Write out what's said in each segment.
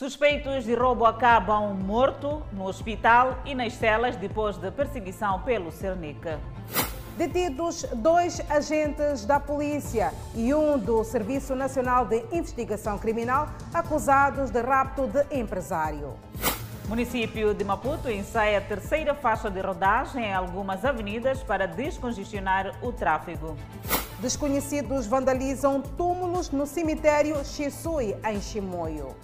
Suspeitos de roubo acabam morto no hospital e nas celas depois de perseguição pelo Cernic. Detidos dois agentes da polícia e um do Serviço Nacional de Investigação Criminal acusados de rapto de empresário. Município de Maputo ensaia a terceira faixa de rodagem em algumas avenidas para descongestionar o tráfego. Desconhecidos vandalizam túmulos no cemitério Xisui, em Chimoio.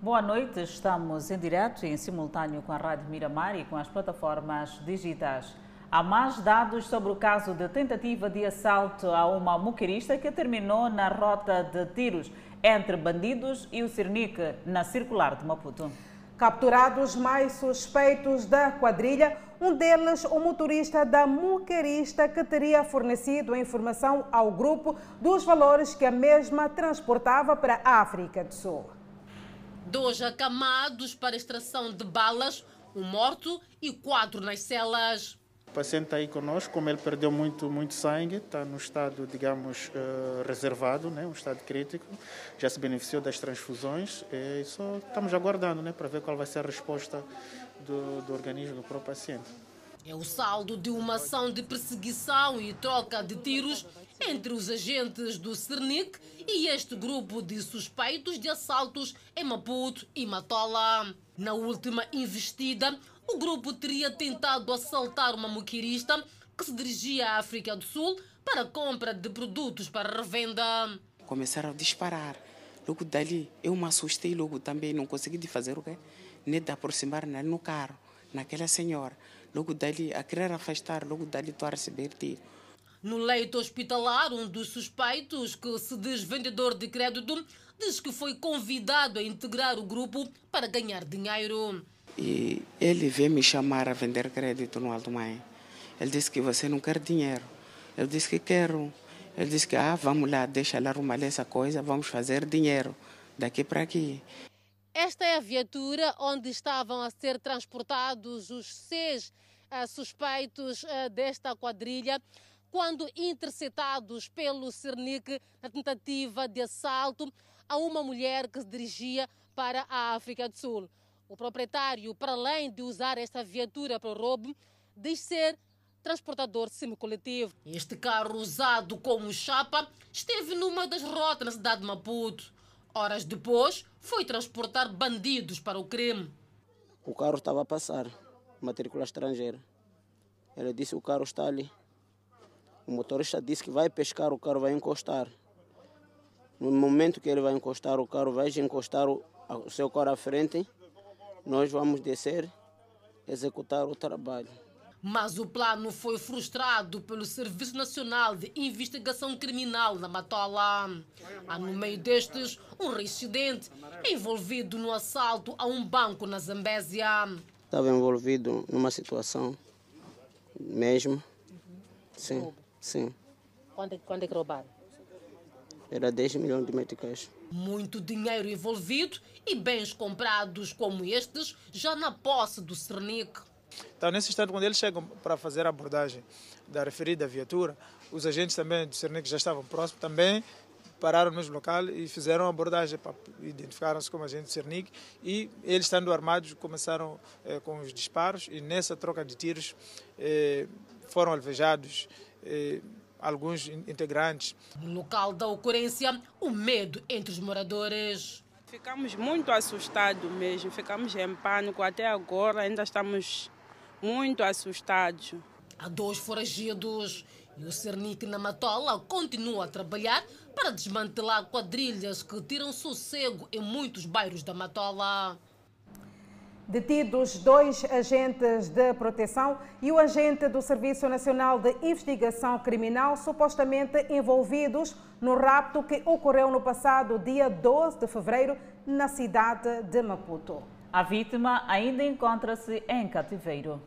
Boa noite, estamos em direto e em simultâneo com a Rádio Miramar e com as plataformas digitais. Há mais dados sobre o caso de tentativa de assalto a uma moquirista que terminou na rota de tiros entre bandidos e o Cernic, na circular de Maputo. Capturados mais suspeitos da quadrilha, um deles o motorista da moquirista que teria fornecido a informação ao grupo dos valores que a mesma transportava para a África do Sul dois acamados para extração de balas, um morto e quatro nas celas. O paciente está aí conosco, como ele perdeu muito, muito sangue, está no estado, digamos, uh, reservado, né, um estado crítico, já se beneficiou das transfusões. E só estamos aguardando né, para ver qual vai ser a resposta do, do organismo do próprio paciente. É o saldo de uma ação de perseguição e troca de tiros entre os agentes do Cernic e este grupo de suspeitos de assaltos em Maputo e Matola. Na última investida, o grupo teria tentado assaltar uma moquirista que se dirigia à África do Sul para a compra de produtos para revenda. Começaram a disparar. Logo dali, eu me assustei logo também, não consegui fazer o quê? Nem de aproximar no carro, naquela senhora. Logo dali, a querer afastar, logo dali estou a receber tiro. No leito hospitalar, um dos suspeitos, que se diz vendedor de crédito, diz que foi convidado a integrar o grupo para ganhar dinheiro. E ele veio me chamar a vender crédito no Alto Maia. Ele disse que você não quer dinheiro. Eu disse que quero. Ele disse que, ah, vamos lá, deixa lá arrumar essa coisa, vamos fazer dinheiro daqui para aqui. Esta é a viatura onde estavam a ser transportados os seis uh, suspeitos uh, desta quadrilha quando interceptados pelo Cernic na tentativa de assalto a uma mulher que se dirigia para a África do Sul. O proprietário, para além de usar esta viatura para o roubo, diz ser transportador semicoletivo. Este carro usado como chapa esteve numa das rotas na cidade de Maputo. Horas depois, foi transportar bandidos para o crime. O carro estava a passar, matrícula estrangeira. Ele disse que o carro está ali. O motorista disse que vai pescar, o carro vai encostar. No momento que ele vai encostar, o carro vai encostar o, o seu carro à frente. Nós vamos descer, executar o trabalho. Mas o plano foi frustrado pelo Serviço Nacional de Investigação Criminal na Matola. Há no meio destes um reincidente envolvido no assalto a um banco na Zambésia. Estava envolvido numa situação mesmo. Sim. Sim. Quanto, é, quanto é que roubaram? Era 10 milhões de meticais. Muito dinheiro envolvido e bens comprados como estes já na posse do Cernic. Então, nesse instante, quando eles chegam para fazer a abordagem da referida viatura, os agentes também do Cernic já estavam próximos, também pararam no mesmo local e fizeram a abordagem, identificaram-se como agentes do Cernic e eles, estando armados, começaram eh, com os disparos e nessa troca de tiros eh, foram alvejados eh, alguns integrantes. No local da ocorrência, o medo entre os moradores. Ficamos muito assustados mesmo, ficamos em pânico. Até agora ainda estamos muito assustados. Há dois foragidos e o Cernic na Matola continua a trabalhar para desmantelar quadrilhas que tiram sossego em muitos bairros da Matola. Detidos dois agentes de proteção e o agente do Serviço Nacional de Investigação Criminal, supostamente envolvidos no rapto que ocorreu no passado dia 12 de fevereiro na cidade de Maputo. A vítima ainda encontra-se em cativeiro.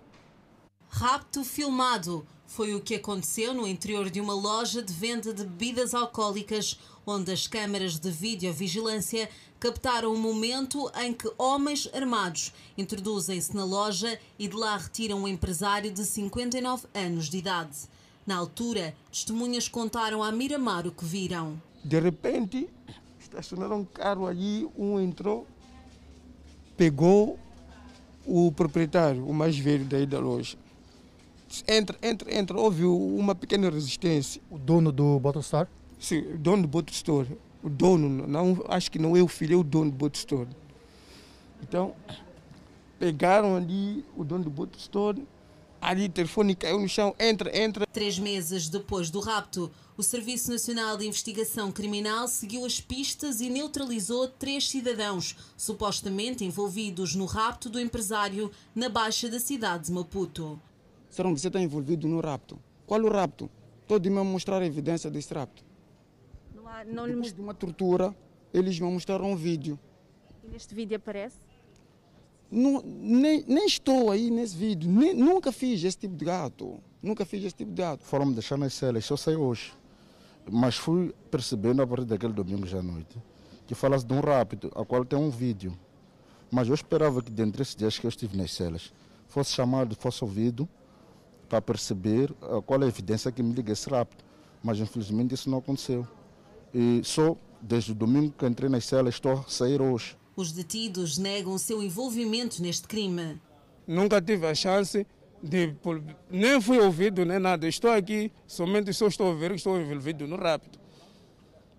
Rapto filmado foi o que aconteceu no interior de uma loja de venda de bebidas alcoólicas, onde as câmaras de videovigilância captaram o momento em que homens armados introduzem-se na loja e de lá retiram um empresário de 59 anos de idade. Na altura, testemunhas contaram à Miramar o que viram. De repente, estacionaram um carro ali, um entrou, pegou o proprietário, o mais velho daí da loja. Entra, entra, entra. Houve uma pequena resistência. O dono do Bottle Store? Sim, o dono do Bottle Store. O dono, não, acho que não é o filho, é o dono do Bottle Store. Então, pegaram ali o dono do Bottle Store, ali o telefone caiu no chão, entra, entra. Três meses depois do rapto, o Serviço Nacional de Investigação Criminal seguiu as pistas e neutralizou três cidadãos supostamente envolvidos no rapto do empresário na Baixa da cidade de Maputo. Serão você está envolvido no rapto. Qual o rapto? Estou de me mostrar a evidência desse rapto. Não há, não Depois de uma tortura, eles me mostraram um vídeo. E neste vídeo aparece? Não, nem, nem estou aí nesse vídeo. Nem, nunca fiz esse tipo de gato. Nunca fiz esse tipo de gato. Foram me deixar nas celas, só saí hoje. Mas fui percebendo a partir daquele domingo à noite que fala-se de um rápido, a qual tem um vídeo. Mas eu esperava que dentro desses dias que eu estive nas celas, fosse chamado, fosse ouvido, para perceber qual é a evidência que me liga esse rápido. Mas infelizmente isso não aconteceu. E só desde o domingo que entrei nas celas estou a sair hoje. Os detidos negam seu envolvimento neste crime. Nunca tive a chance de. Nem fui ouvido nem nada. Estou aqui, somente só estou a ver que estou envolvido no rápido.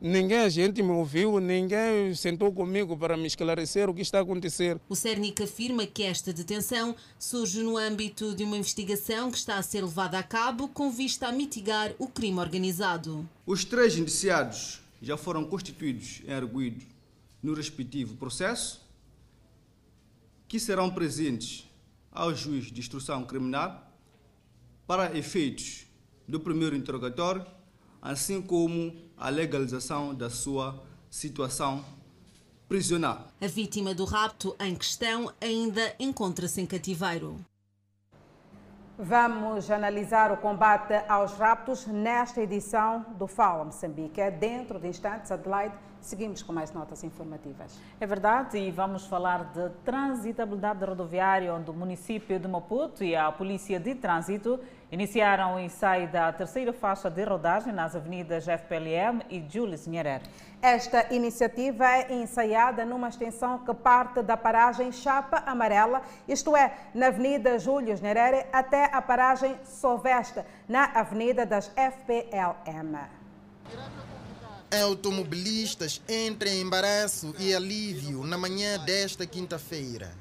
Ninguém a gente me ouviu, ninguém sentou comigo para me esclarecer o que está a acontecer. O Cernic afirma que esta detenção surge no âmbito de uma investigação que está a ser levada a cabo com vista a mitigar o crime organizado. Os três indiciados já foram constituídos em arguído no respectivo processo, que serão presentes ao juiz de instrução criminal para efeitos do primeiro interrogatório, assim como a legalização da sua situação prisional. A vítima do rapto em questão ainda encontra-se em cativeiro. Vamos analisar o combate aos raptos nesta edição do Fala Moçambique. É dentro de instantes, Adelaide, seguimos com mais notas informativas. É verdade, e vamos falar de transitabilidade rodoviária, onde o município de Maputo e a Polícia de Trânsito iniciaram o ensaio da terceira faixa de rodagem nas avenidas FPLM e Jules Nyerere. Esta iniciativa é ensaiada numa extensão que parte da paragem Chapa Amarela, isto é, na Avenida Júlio Nyerere, até a paragem Soveste, na Avenida das FPLM. Automobilistas entram em embaraço e alívio na manhã desta quinta-feira.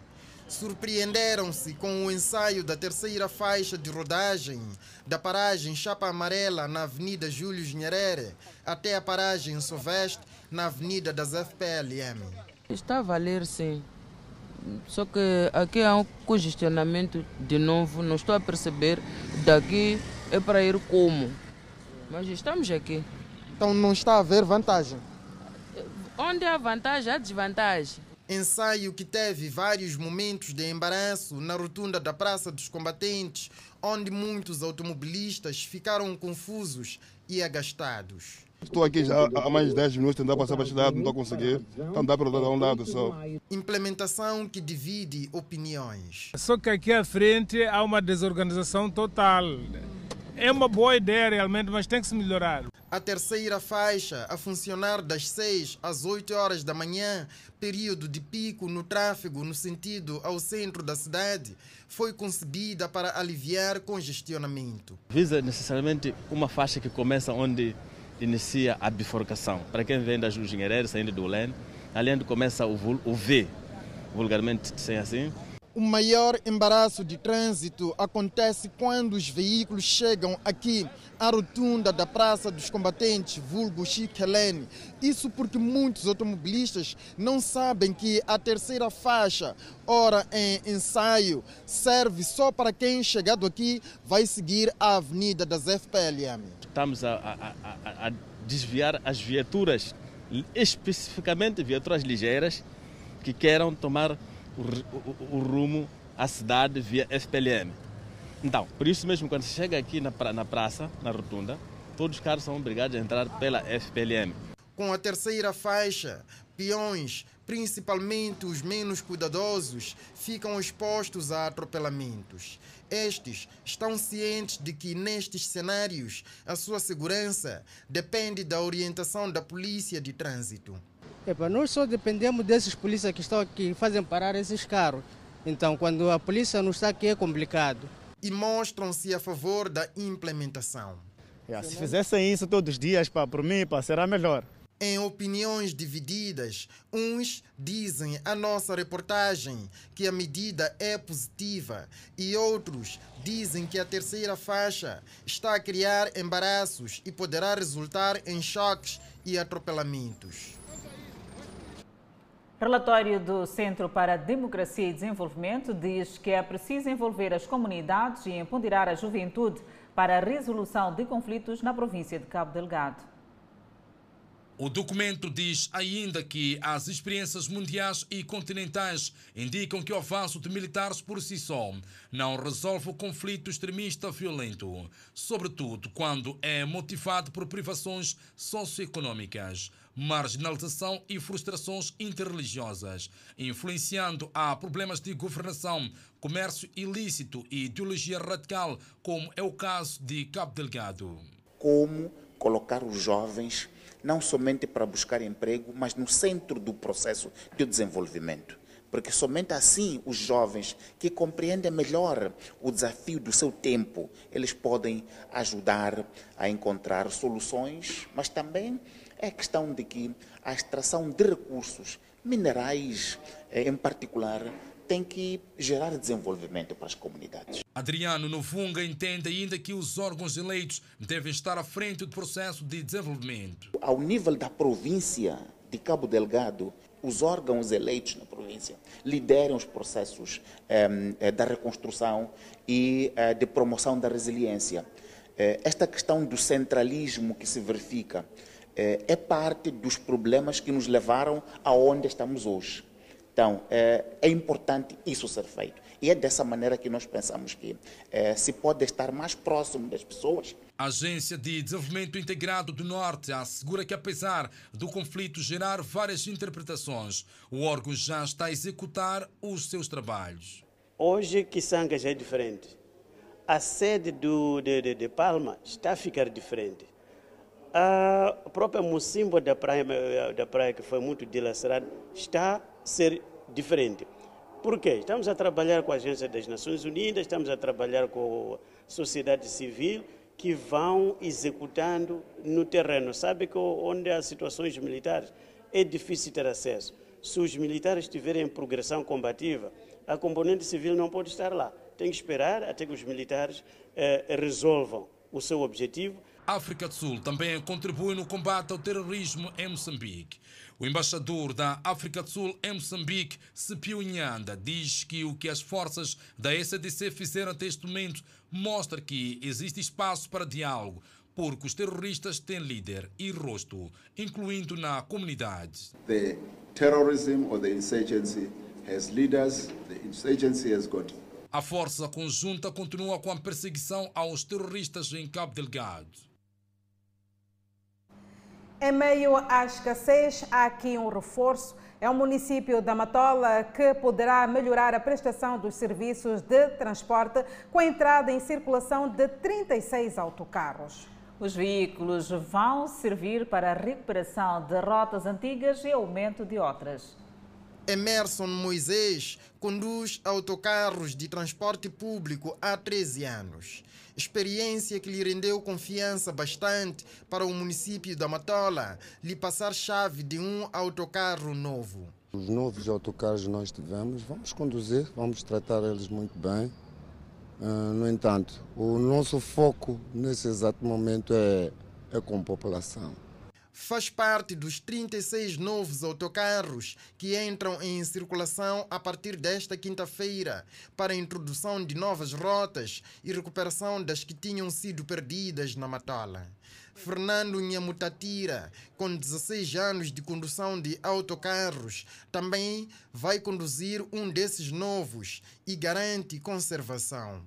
Surpreenderam-se com o ensaio da terceira faixa de rodagem da paragem Chapa Amarela na Avenida Júlio Nyerere até a paragem Soveste na Avenida das FPLM. Está a valer sim. Só que aqui há um congestionamento de novo, não estou a perceber daqui é para ir como. Mas estamos aqui. Então não está a haver vantagem? Onde há vantagem, há desvantagem. Ensaio que teve vários momentos de embaraço na rotunda da Praça dos Combatentes, onde muitos automobilistas ficaram confusos e agastados. Estou aqui já há mais de 10 minutos tentando passar para a cidade, não estou a conseguir. Então dá para dar um lado só. Implementação que divide opiniões. Só que aqui à frente há uma desorganização total. É uma boa ideia realmente, mas tem que se melhorar. A terceira faixa a funcionar das 6 às 8 horas da manhã, período de pico no tráfego no sentido ao centro da cidade, foi concebida para aliviar congestionamento. Visa necessariamente uma faixa que começa onde inicia a bifurcação. Para quem vem da Juzinhereira, saindo do Len, ali onde começa o, o V, vulgarmente sem assim, o maior embaraço de trânsito acontece quando os veículos chegam aqui à rotunda da Praça dos Combatentes, vulgo Chique. Isso porque muitos automobilistas não sabem que a terceira faixa, hora em ensaio, serve só para quem chegado aqui vai seguir a avenida das FPLM. Estamos a, a, a, a desviar as viaturas, especificamente viaturas ligeiras, que queiram tomar o, o, rumo à cidade via FPLM. Então, por isso mesmo, quando se chega aqui na, na praça, na rotunda, todos os carros são obrigados a entrar pela FPLM. Com a terceira faixa, peões, principalmente os menos cuidadosos, ficam expostos a atropelamentos. Estes estão cientes de que nestes cenários a sua segurança depende da orientação da polícia de trânsito. Epa, nós só dependemos desses polícias que estão aqui, fazem parar esses carros. Então, quando a polícia não está aqui, é complicado. E mostram-se a favor da implementação. É, se fizessem isso todos os dias, pá, por mim, pá, será melhor. Em opiniões divididas, uns dizem à nossa reportagem que a medida é positiva e outros dizem que a terceira faixa está a criar embaraços e poderá resultar em choques e atropelamentos. Relatório do Centro para Democracia e Desenvolvimento diz que é preciso envolver as comunidades e empoderar a juventude para a resolução de conflitos na província de Cabo Delgado. O documento diz ainda que as experiências mundiais e continentais indicam que o avanço de militares por si só não resolve o conflito extremista violento, sobretudo quando é motivado por privações socioeconômicas, marginalização e frustrações interreligiosas, influenciando a problemas de governação, comércio ilícito e ideologia radical, como é o caso de Cabo Delgado. Como colocar os jovens não somente para buscar emprego, mas no centro do processo de desenvolvimento. Porque somente assim os jovens que compreendem melhor o desafio do seu tempo, eles podem ajudar a encontrar soluções, mas também é questão de que a extração de recursos minerais, eh, em particular, tem que gerar desenvolvimento para as comunidades. Adriano Novunga entende ainda que os órgãos eleitos devem estar à frente do processo de desenvolvimento. Ao nível da província de Cabo Delgado, os órgãos eleitos na província lideram os processos eh, da reconstrução e eh, de promoção da resiliência. Eh, esta questão do centralismo que se verifica é parte dos problemas que nos levaram aonde estamos hoje. Então, é, é, importante isso ser feito. E é dessa maneira que nós pensamos que é, se pode estar mais próximo das pessoas. A Agência de Desenvolvimento Integrado do Norte assegura que, apesar do conflito gerar várias interpretações, o órgão já está a executar os seus trabalhos. Hoje, Kisanga já é diferente. A sede do, de, de, de Palma está a ficar diferente. A própria Mocimbo da praia, da praia, que foi muito dilacerada, está a ser diferente. Por quê? Estamos a trabalhar com a Agência das Nações Unidas, estamos a trabalhar com a sociedade civil, que vão executando no terreno. Sabe que onde há situações militares é difícil ter acesso. Se os militares estiverem em progressão combativa, a componente civil não pode estar lá. Tem que esperar até que os militares eh, resolvam o seu objetivo. A África do Sul também contribui no combate ao terrorismo em Moçambique. O embaixador da África do Sul em Moçambique, Sepio Nhanda, diz que o que as forças da SADC fizeram até este momento mostra que existe espaço para diálogo, porque os terroristas têm líder e rosto, incluindo na comunidade. The terrorism or the insurgency has leaders, the insurgency has got a força conjunta continua com a perseguição aos terroristas em Cabo Delgado. Em meio à escassez, há aqui um reforço. É o município da Matola que poderá melhorar a prestação dos serviços de transporte com a entrada em circulação de 36 autocarros. Os veículos vão servir para a recuperação de rotas antigas e aumento de outras. Emerson Moisés conduz autocarros de transporte público há 13 anos experiência que lhe rendeu confiança bastante para o município da Matola lhe passar chave de um autocarro novo. Os novos autocarros nós tivemos, vamos conduzir, vamos tratar eles muito bem. Uh, no entanto, o nosso foco nesse exato momento é, é com a população faz parte dos 36 novos autocarros que entram em circulação a partir desta quinta-feira para a introdução de novas rotas e recuperação das que tinham sido perdidas na Matola. Fernando Nhamutatira, com 16 anos de condução de autocarros, também vai conduzir um desses novos e garante conservação.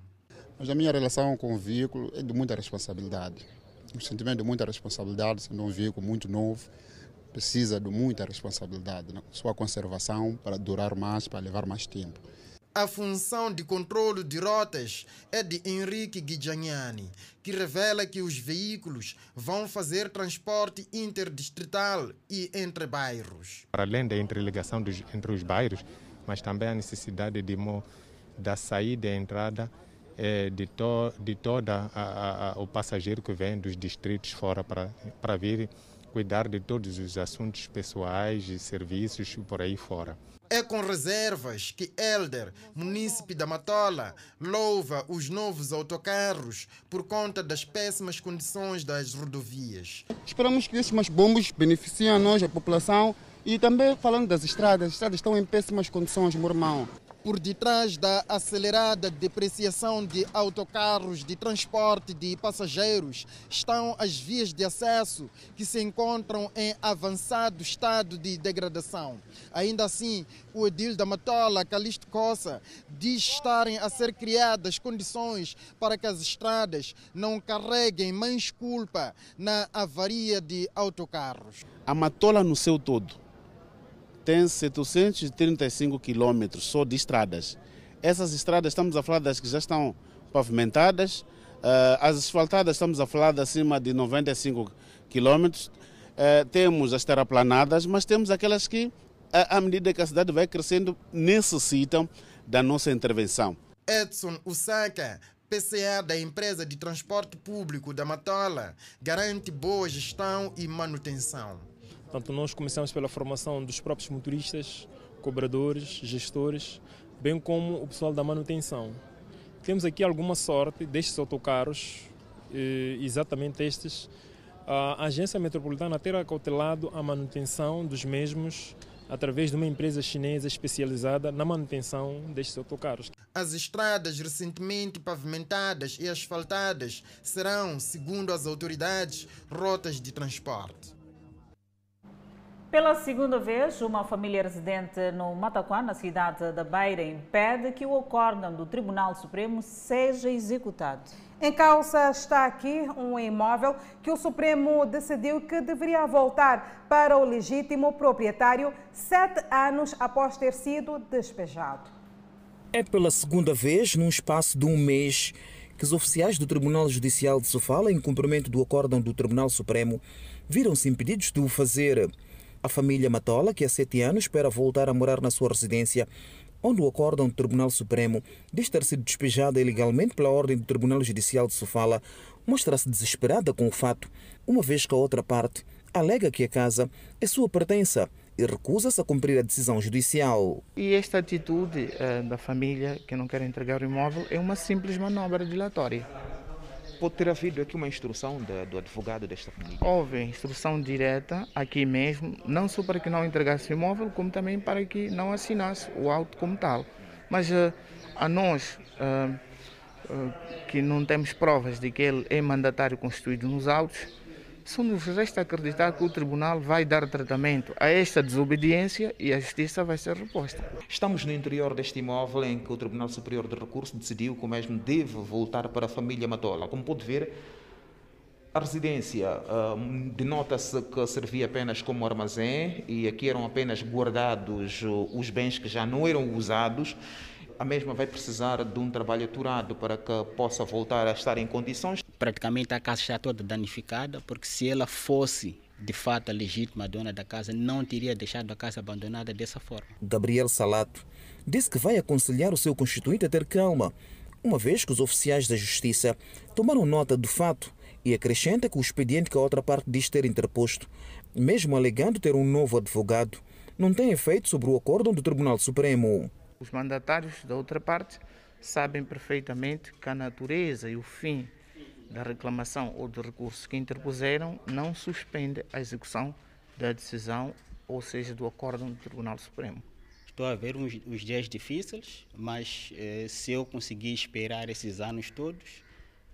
Mas a minha relação com o veículo é de muita responsabilidade um sentimento de muita responsabilidade, sendo um veículo muito novo. precisa de muita responsabilidade na sua conservação para durar mais, para levar mais tempo. A função de controle de rotas é de Henrique Guidjagnani, que revela que os veículos vão fazer transporte interdistrital e entre bairros. Para além da interligação dos, entre os bairros, mas também a necessidade de, da saída e entrada é, de, to, de toda a, a, o passageiro que vem dos distritos fora para, para vir cuidar de todos os assuntos pessoais e serviços por aí fora. É com reservas que Elder, munícipe da Matola, louva os novos autocarros por conta das péssimas condições das rodovias. Esperamos que esses bombos beneficiem a nós, a população, e também falando das estradas, as estradas estão em péssimas condições, meu irmão. Por detrás da acelerada depreciação de autocarros de transporte de passageiros estão as vias de acesso que se encontram em avançado estado de degradação. Ainda assim, o edil da Matola, Calixto Coça, diz estarem a ser criadas condições para que as estradas não carreguem mais culpa na avaria de autocarros. A Matola no seu todo tem 735 quilômetros só de estradas. Essas estradas, estamos a falar das que já estão pavimentadas, eh, as asfaltadas estamos a falar de acima de 95 quilômetros. Eh, temos as terraplanadas, mas temos aquelas que, à medida que a cidade vai crescendo, necessitam da nossa intervenção. Edson Usaka, PCA da empresa de transporte público da Matola, garante boa gestão e manutenção. Portanto, nós começamos pela formação dos próprios motoristas, cobradores, gestores, bem como o pessoal da manutenção. Temos aqui alguma sorte destes autocarros, exatamente estes, a Agência Metropolitana ter acautelado a manutenção dos mesmos através de uma empresa chinesa especializada na manutenção destes autocarros. As estradas recentemente pavimentadas e asfaltadas serão, segundo as autoridades, rotas de transporte. Pela segunda vez, uma família residente no Mataquá, na cidade da Beira, impede que o acórdão do Tribunal Supremo seja executado. Em causa está aqui um imóvel que o Supremo decidiu que deveria voltar para o legítimo proprietário sete anos após ter sido despejado. É pela segunda vez, num espaço de um mês, que os oficiais do Tribunal Judicial de Sofala, em cumprimento do acórdão do Tribunal Supremo, viram-se impedidos de o fazer. A família Matola, que há sete anos espera voltar a morar na sua residência, onde o acórdão do Tribunal Supremo. Diz ter sido despejada ilegalmente pela ordem do Tribunal Judicial de Sofala, mostra-se desesperada com o fato, uma vez que a outra parte alega que a casa é sua pertença e recusa-se a cumprir a decisão judicial. E esta atitude uh, da família que não quer entregar o imóvel é uma simples manobra dilatória pode ter havido aqui uma instrução de, do advogado desta família? Houve instrução direta aqui mesmo, não só para que não entregasse o imóvel, como também para que não assinasse o auto como tal. Mas uh, a nós, uh, uh, que não temos provas de que ele é mandatário constituído nos autos, só nos resta acreditar que o tribunal vai dar tratamento a esta desobediência e a justiça vai ser reposta. Estamos no interior deste imóvel em que o Tribunal Superior de Recurso decidiu que o mesmo deve voltar para a família Matola. Como pode ver, a residência uh, denota-se que servia apenas como armazém e aqui eram apenas guardados os bens que já não eram usados a mesma vai precisar de um trabalho aturado para que possa voltar a estar em condições. Praticamente a casa está toda danificada, porque se ela fosse de fato a legítima dona da casa, não teria deixado a casa abandonada dessa forma. Gabriel Salato disse que vai aconselhar o seu constituinte a ter calma, uma vez que os oficiais da Justiça tomaram nota do fato e acrescenta que o expediente que a outra parte diz ter interposto, mesmo alegando ter um novo advogado, não tem efeito sobre o acórdão do Tribunal Supremo. Os mandatários da outra parte sabem perfeitamente que a natureza e o fim da reclamação ou do recurso que interpuseram não suspende a execução da decisão, ou seja, do acórdão do Tribunal Supremo. Estou a ver uns, uns dias difíceis, mas eh, se eu conseguir esperar esses anos todos,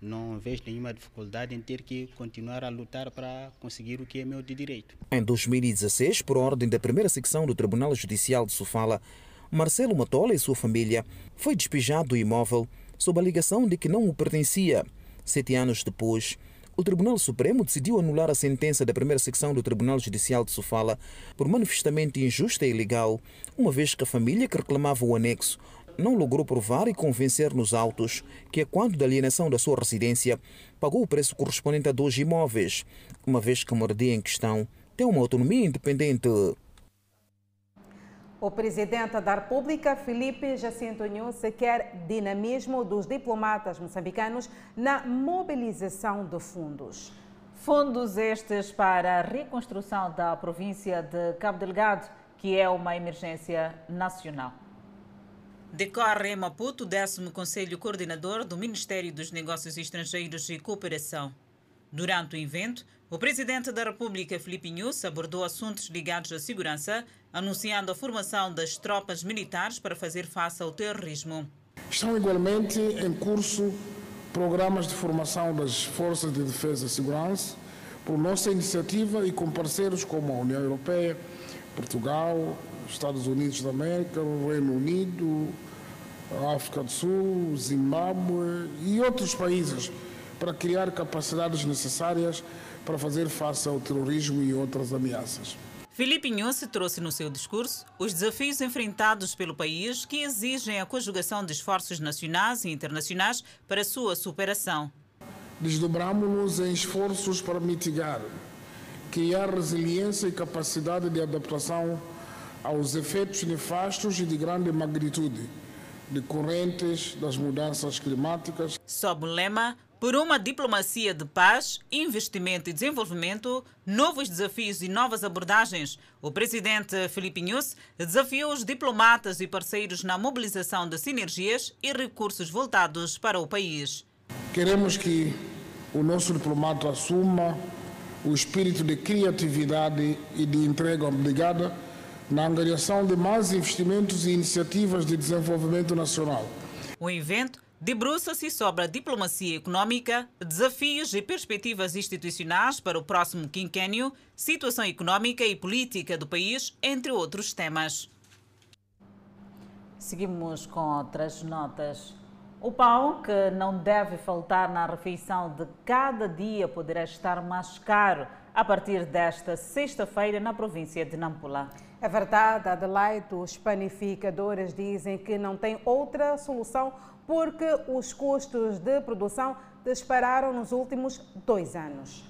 não vejo nenhuma dificuldade em ter que continuar a lutar para conseguir o que é meu de direito. Em 2016, por ordem da primeira secção do Tribunal Judicial de Sofala, Marcelo Matola e sua família foi despejado do imóvel sob a alegação de que não o pertencia. Sete anos depois, o Tribunal Supremo decidiu anular a sentença da primeira secção do Tribunal Judicial de Sofala por manifestamente injusta e ilegal, uma vez que a família que reclamava o anexo não logrou provar e convencer nos autos que, a quando da alienação da sua residência, pagou o preço correspondente a dois imóveis, uma vez que a moradia em questão tem uma autonomia independente. O presidente da República, Felipe Jacinto Nunes, quer dinamismo dos diplomatas moçambicanos na mobilização de fundos. Fundos estes para a reconstrução da província de Cabo Delgado, que é uma emergência nacional. Decorre em Maputo o 10 Conselho Coordenador do Ministério dos Negócios Estrangeiros e Cooperação. Durante o evento, o presidente da República, Filipe Nunes, abordou assuntos ligados à segurança, anunciando a formação das tropas militares para fazer face ao terrorismo. Estão igualmente em curso programas de formação das Forças de Defesa e Segurança, por nossa iniciativa e com parceiros como a União Europeia, Portugal, Estados Unidos da América, Reino Unido, África do Sul, Zimbábue e outros países, para criar capacidades necessárias para fazer face ao terrorismo e outras ameaças. Filipe Nhosse trouxe no seu discurso os desafios enfrentados pelo país que exigem a conjugação de esforços nacionais e internacionais para sua superação. Desdobramos-nos em esforços para mitigar, criar resiliência e capacidade de adaptação aos efeitos nefastos e de grande magnitude decorrentes das mudanças climáticas. Sob o lema por uma diplomacia de paz, investimento e desenvolvimento, novos desafios e novas abordagens, o presidente Felipe Nunes desafiou os diplomatas e parceiros na mobilização de sinergias e recursos voltados para o país. Queremos que o nosso diplomata assuma o espírito de criatividade e de entrega obrigada na angariação de mais investimentos e iniciativas de desenvolvimento nacional. O evento debruça-se sobre a diplomacia econômica, desafios e perspectivas institucionais para o próximo quinquênio, situação econômica e política do país, entre outros temas. Seguimos com outras notas. O pão que não deve faltar na refeição de cada dia poderá estar mais caro a partir desta sexta-feira na província de Nampula. É verdade, Adelaide, os panificadores dizem que não tem outra solução porque os custos de produção dispararam nos últimos dois anos.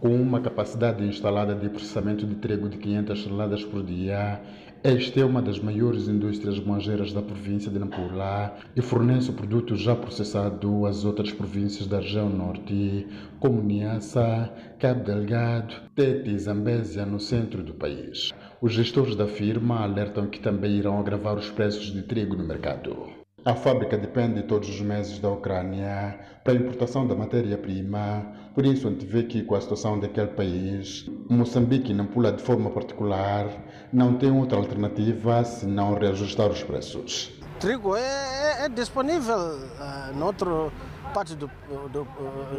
Com uma capacidade instalada de processamento de trigo de 500 toneladas por dia, esta é uma das maiores indústrias manjeiras da província de Nampula e fornece o produto já processado às outras províncias da região norte, como Niassa, Cabo Delgado, Tete e Zambésia, no centro do país. Os gestores da firma alertam que também irão agravar os preços de trigo no mercado. A fábrica depende todos os meses da Ucrânia para a importação da matéria-prima, por isso a gente vê que com a situação daquele país, Moçambique, Nampula de forma particular, não tem outra alternativa senão reajustar os preços. Trigo é, é, é disponível uh, parte do, do,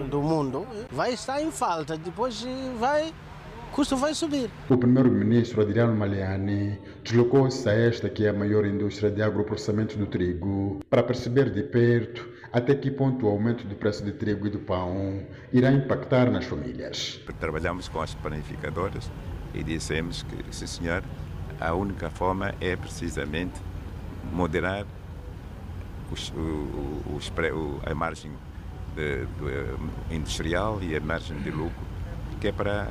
do mundo, vai estar em falta, depois vai custo vai subir. O primeiro-ministro Adriano Maliani deslocou-se a esta que é a maior indústria de agroprocessamento do trigo para perceber de perto até que ponto o aumento do preço do trigo e do pão irá impactar nas famílias. Trabalhamos com as panificadoras e dissemos que, sim senhor, a única forma é precisamente moderar os, os, a margem de, do eh, industrial e a margem de lucro, que é para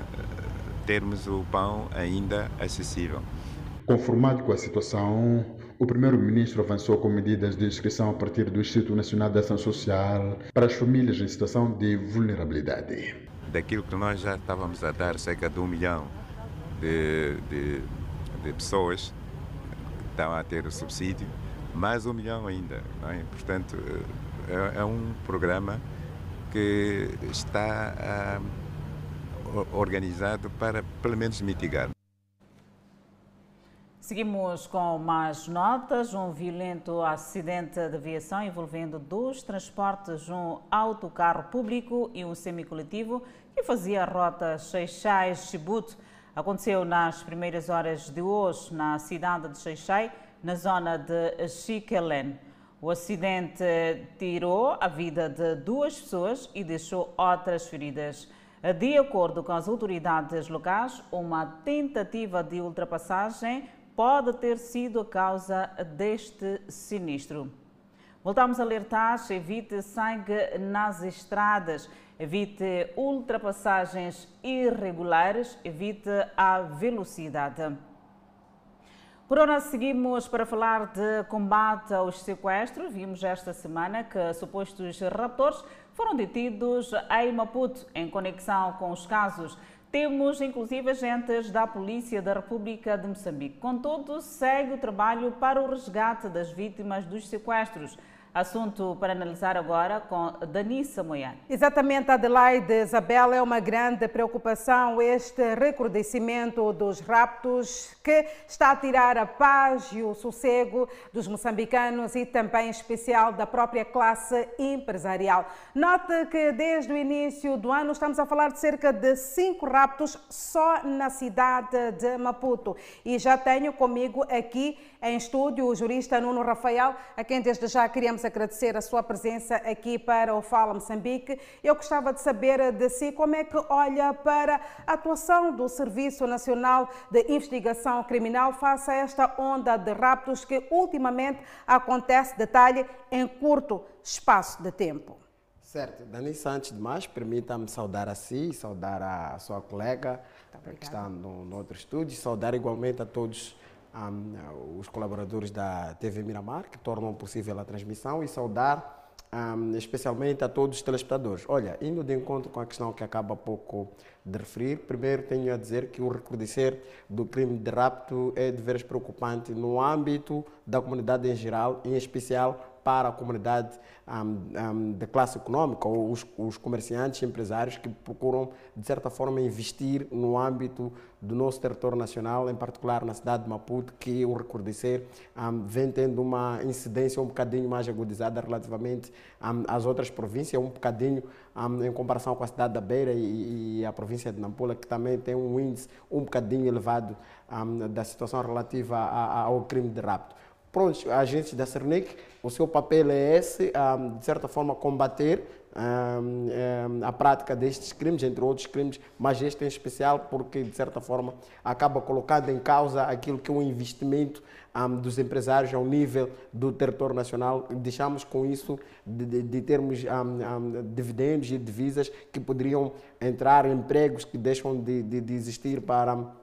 termos o pão ainda acessível. Conformado com a situação, o primeiro-ministro avançou com medidas de inscrição a partir do Instituto Nacional de Ação Social para as famílias em situação de vulnerabilidade. Daquilo que nós já estávamos a dar, cerca de um milhão de, de, de pessoas que estão a ter o subsídio, mais um milhão ainda. É? Portanto, é, é um programa que está a organizado para, pelo menos, mitigar. Seguimos com mais notas. Um violento acidente de aviação envolvendo dois transportes, um autocarro público e um semicoletivo que fazia a rota Seixais-Chibuto. Aconteceu nas primeiras horas de hoje na cidade de Seixai, na zona de Chiquelen. O acidente tirou a vida de duas pessoas e deixou outras feridas. De acordo com as autoridades locais, uma tentativa de ultrapassagem pode ter sido a causa deste sinistro. Voltamos a alertar: evite sangue nas estradas, evite ultrapassagens irregulares, evite a velocidade. Por hora, seguimos para falar de combate aos sequestros. Vimos esta semana que supostos raptores foram detidos em Maputo, em conexão com os casos. Temos inclusive agentes da Polícia da República de Moçambique. Contudo, segue o trabalho para o resgate das vítimas dos sequestros. Assunto para analisar agora com Danissa Moiane. Exatamente, Adelaide Isabel, é uma grande preocupação este recrudescimento dos raptos que está a tirar a paz e o sossego dos moçambicanos e também em especial da própria classe empresarial. Note que desde o início do ano estamos a falar de cerca de cinco raptos só na cidade de Maputo. E já tenho comigo aqui em estúdio o jurista Nuno Rafael, a quem desde já queríamos agradecer a sua presença aqui para o Fala Moçambique. Eu gostava de saber de si como é que olha para a atuação do Serviço Nacional de Investigação Criminal face a esta onda de raptos que ultimamente acontece, detalhe, em curto espaço de tempo. Certo. Danissa, antes de mais, permita-me saudar a si, saudar a sua colega que está no, no outro estúdio, saudar igualmente a todos um, os colaboradores da TV Miramar, que tornam possível a transmissão, e saudar um, especialmente a todos os telespectadores. Olha, indo de encontro com a questão que acaba há pouco de referir, primeiro tenho a dizer que o recrudescer do crime de rapto é de veras preocupante no âmbito da comunidade em geral, em especial para a comunidade um, um, de classe econômica ou os, os comerciantes empresários que procuram, de certa forma, investir no âmbito do nosso território nacional, em particular na cidade de Maputo, que o recrudescer um, vem tendo uma incidência um bocadinho mais agudizada relativamente às outras províncias, um bocadinho em comparação com a cidade da Beira e, e, a província de Nampula, que também tem um índice um bocadinho elevado da situação relativa a, a, ao crime de rapto. Pronto, agentes da Cernic, o seu papel é esse, de certa forma, combater a prática destes crimes, entre outros crimes, mas este em especial porque, de certa forma, acaba colocando em causa aquilo que é um investimento dos empresários ao nível do território nacional. Deixamos com isso de, de, de termos dividendos e divisas que poderiam entrar empregos que deixam de, de existir para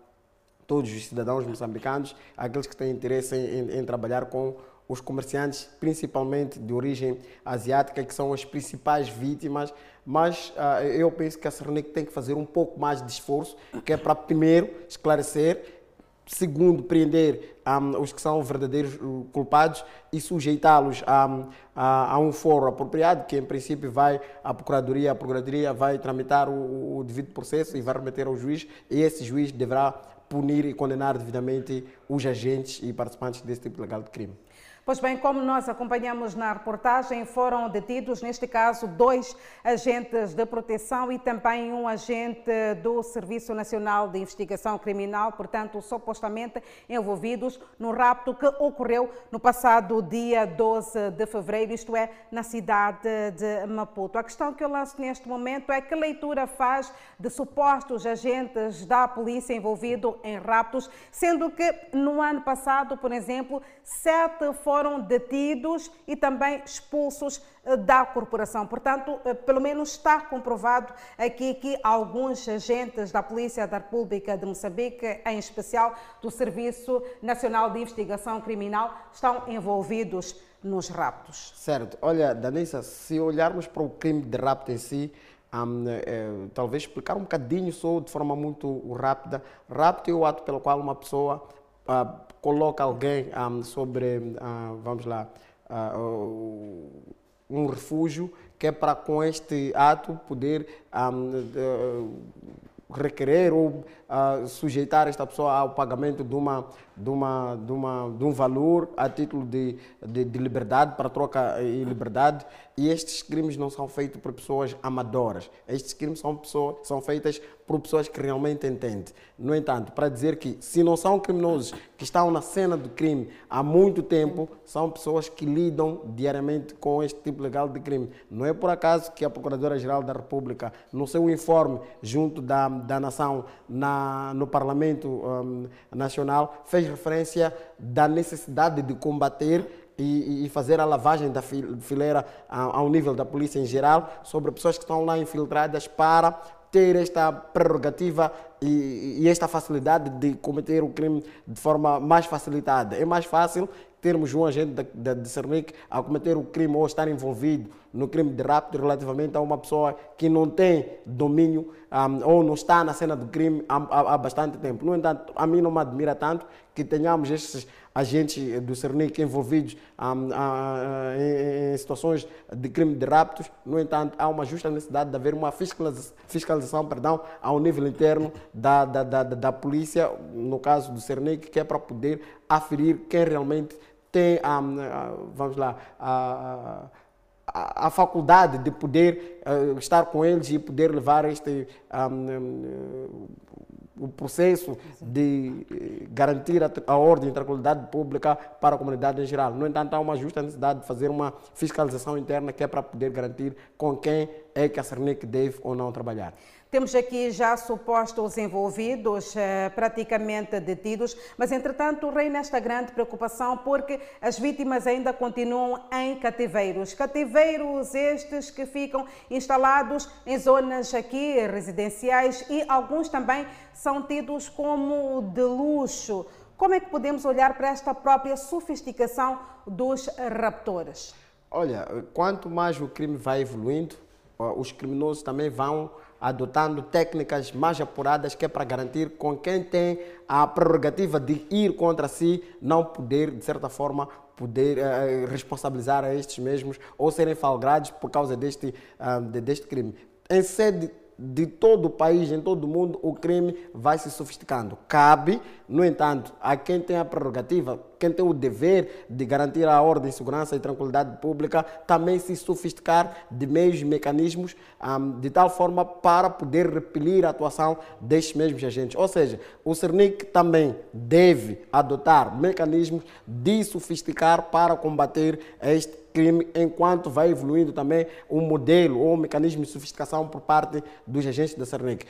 todos os cidadãos moçambicanos, aqueles que têm interesse em, em, trabalhar com os comerciantes, principalmente de origem asiática, que são as principais vítimas. Mas uh, eu penso que a Cernic tem que fazer um pouco mais de esforço, que é para, primeiro, esclarecer, segundo, prender um, os que são verdadeiros uh, culpados e sujeitá-los a, a, a, um foro apropriado, que em princípio vai à Procuradoria, a Procuradoria vai tramitar o, o devido processo e vai remeter ao juiz, e esse juiz deverá punir e condenar devidamente os agentes e participantes desse tipo legal de crime. Pois bem, como nós acompanhamos na reportagem, foram detidos, neste caso, dois agentes de proteção e também um agente do Serviço Nacional de Investigação Criminal, portanto, supostamente envolvidos no rapto que ocorreu no passado dia 12 de fevereiro, isto é, na cidade de Maputo. A questão que eu lanço neste momento é que leitura faz de supostos agentes da polícia envolvidos em raptos, sendo que no ano passado, por exemplo, sete foram foram detidos e também expulsos eh, da corporação. Portanto, eh, pelo menos está comprovado aqui que alguns agentes da Polícia da República de Moçambique, em especial do Serviço Nacional de Investigação Criminal, estão envolvidos nos raptos. Certo. Olha, Danissa, se olharmos para o crime de rapto em si, um, é, talvez explicar um bocadinho só de forma muito rápida. Rapto é o ato pelo qual uma pessoa uh, coloca alguém um, sobre, uh, vamos lá, uh, um refúgio que é para com este ato poder um, requerer ou uh, sujeitar esta pessoa ao pagamento de, uma, de, uma, de, uma, de um valor a título de, de, de liberdade, para troca e liberdade. E estes crimes não são feitos por pessoas amadoras. Estes crimes são, pessoas, são por pessoas que realmente entendem. No entanto, para dizer que se não são criminosos que estão na cena do crime há muito tempo, são pessoas que lidam diariamente com este tipo legal de crime. Não é por acaso que a Procuradora-Geral da República, no seu informe junto da, da nação na, no Parlamento um, Nacional, fez referência da necessidade de combater e, e, fazer a lavagem da fileira ao nível da polícia em geral sobre pessoas que estão lá infiltradas para ter esta prerrogativa e, e, esta facilidade de cometer o crime de forma mais facilitada. É mais fácil termos um agente da, de Cernic a cometer o crime ou estar envolvido no crime de rapto relativamente a uma pessoa que não tem domínio um, ou não está na cena do crime há, há, há, bastante tempo. No entanto, a mim não me admira tanto que tenhamos estes agentes do Cernic envolvidos um, em, em, situações de crime de raptos. No entanto, há uma justa necessidade de haver uma fiscalização, fiscalização perdão, ao nível interno da, da, da, da polícia, no caso do Cernic, que é para poder aferir quem realmente tem, um, vamos lá, a, a, a, faculdade de poder uh, estar com eles e poder levar este um, o processo de eh, garantir a, a ordem e tranquilidade pública para a comunidade em geral. No entanto, há uma justa necessidade de fazer uma fiscalização interna que é para poder garantir com quem é que a Cernic deve ou não trabalhar. Temos aqui já supostos envolvidos, eh, praticamente detidos, mas entretanto reina esta grande preocupação porque as vítimas ainda continuam em cativeiros. Cativeiros estes que ficam instalados em zonas aqui residenciais e alguns também são tidos como de luxo. Como é que podemos olhar para esta própria sofisticação dos raptores? Olha, quanto mais o crime vai evoluindo, os criminosos também vão adotando técnicas mais apuradas que é para garantir com quem tem a prerrogativa de ir contra si não poder, de certa forma, poder uh, responsabilizar a estes mesmos ou serem falgrados por causa deste, de, deste crime. Em sede de todo o país, em todo o mundo, o crime vai se sofisticando. Cabe, no entanto, a quem tem a prerrogativa, quem tem o dever de garantir a ordem, segurança e tranquilidade pública, também se sofisticar de meios e mecanismos um, de tal forma para poder repelir a atuação destes mesmos agentes. Ou seja, o CERNIC também deve adotar mecanismos de sofisticar para combater este crime, enquanto vai evoluindo também o um modelo ou um mecanismo de sofisticação por parte dos agentes da CERNIC.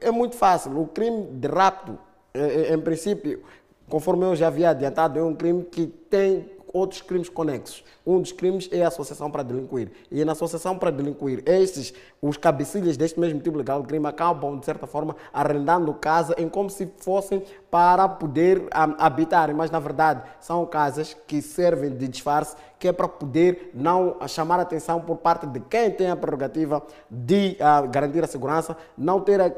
É muito fácil. O crime de rapto, é, é, em princípio, conforme eu já havia adiantado, é um crime que tem outros crimes conexos. Um dos crimes é a associação para delinquir. E na associação para delinquir, estes, os cabecilhas deste mesmo tipo legal de crime acabam, de certa forma, arrendando casa em como se fossem para poder um, habitar. Mas, na verdade, são casas que servem de disfarce, que é para poder não chamar atenção por parte de quem tem a prerrogativa de uh, garantir a segurança, não ter uh,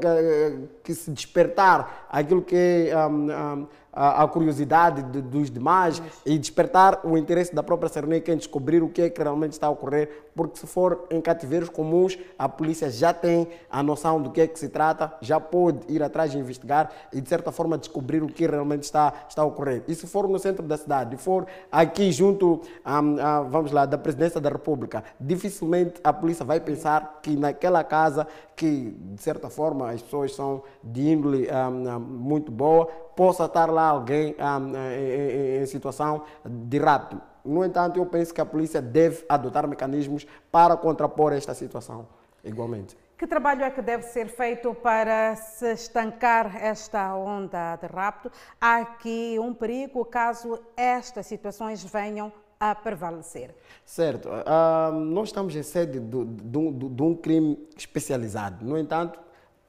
que se despertar aquilo que é. Um, um, a, curiosidade de, dos demais e despertar o interesse da própria Cerneca em descobrir o que é que realmente está a ocorrer, porque se for em cativeiros comuns, a polícia já tem a noção do que é que se trata, já pode ir atrás e investigar e de certa forma descobrir o que realmente está, está a ocorrer. E se for no centro da cidade, for aqui junto, a, a, vamos lá, da presidência da República, dificilmente a polícia vai pensar que naquela casa, que de certa forma as pessoas são de índole um, muito boa, possa estar lá alguém um, em, em situação de rapto. No entanto, eu penso que a polícia deve adotar mecanismos para contrapor esta situação, igualmente. Que trabalho é que deve ser feito para se estancar esta onda de rapto? Há aqui um perigo caso estas situações venham a prevalecer. Certo. Uh, nós estamos em sede de, de, de, de um crime especializado. No entanto,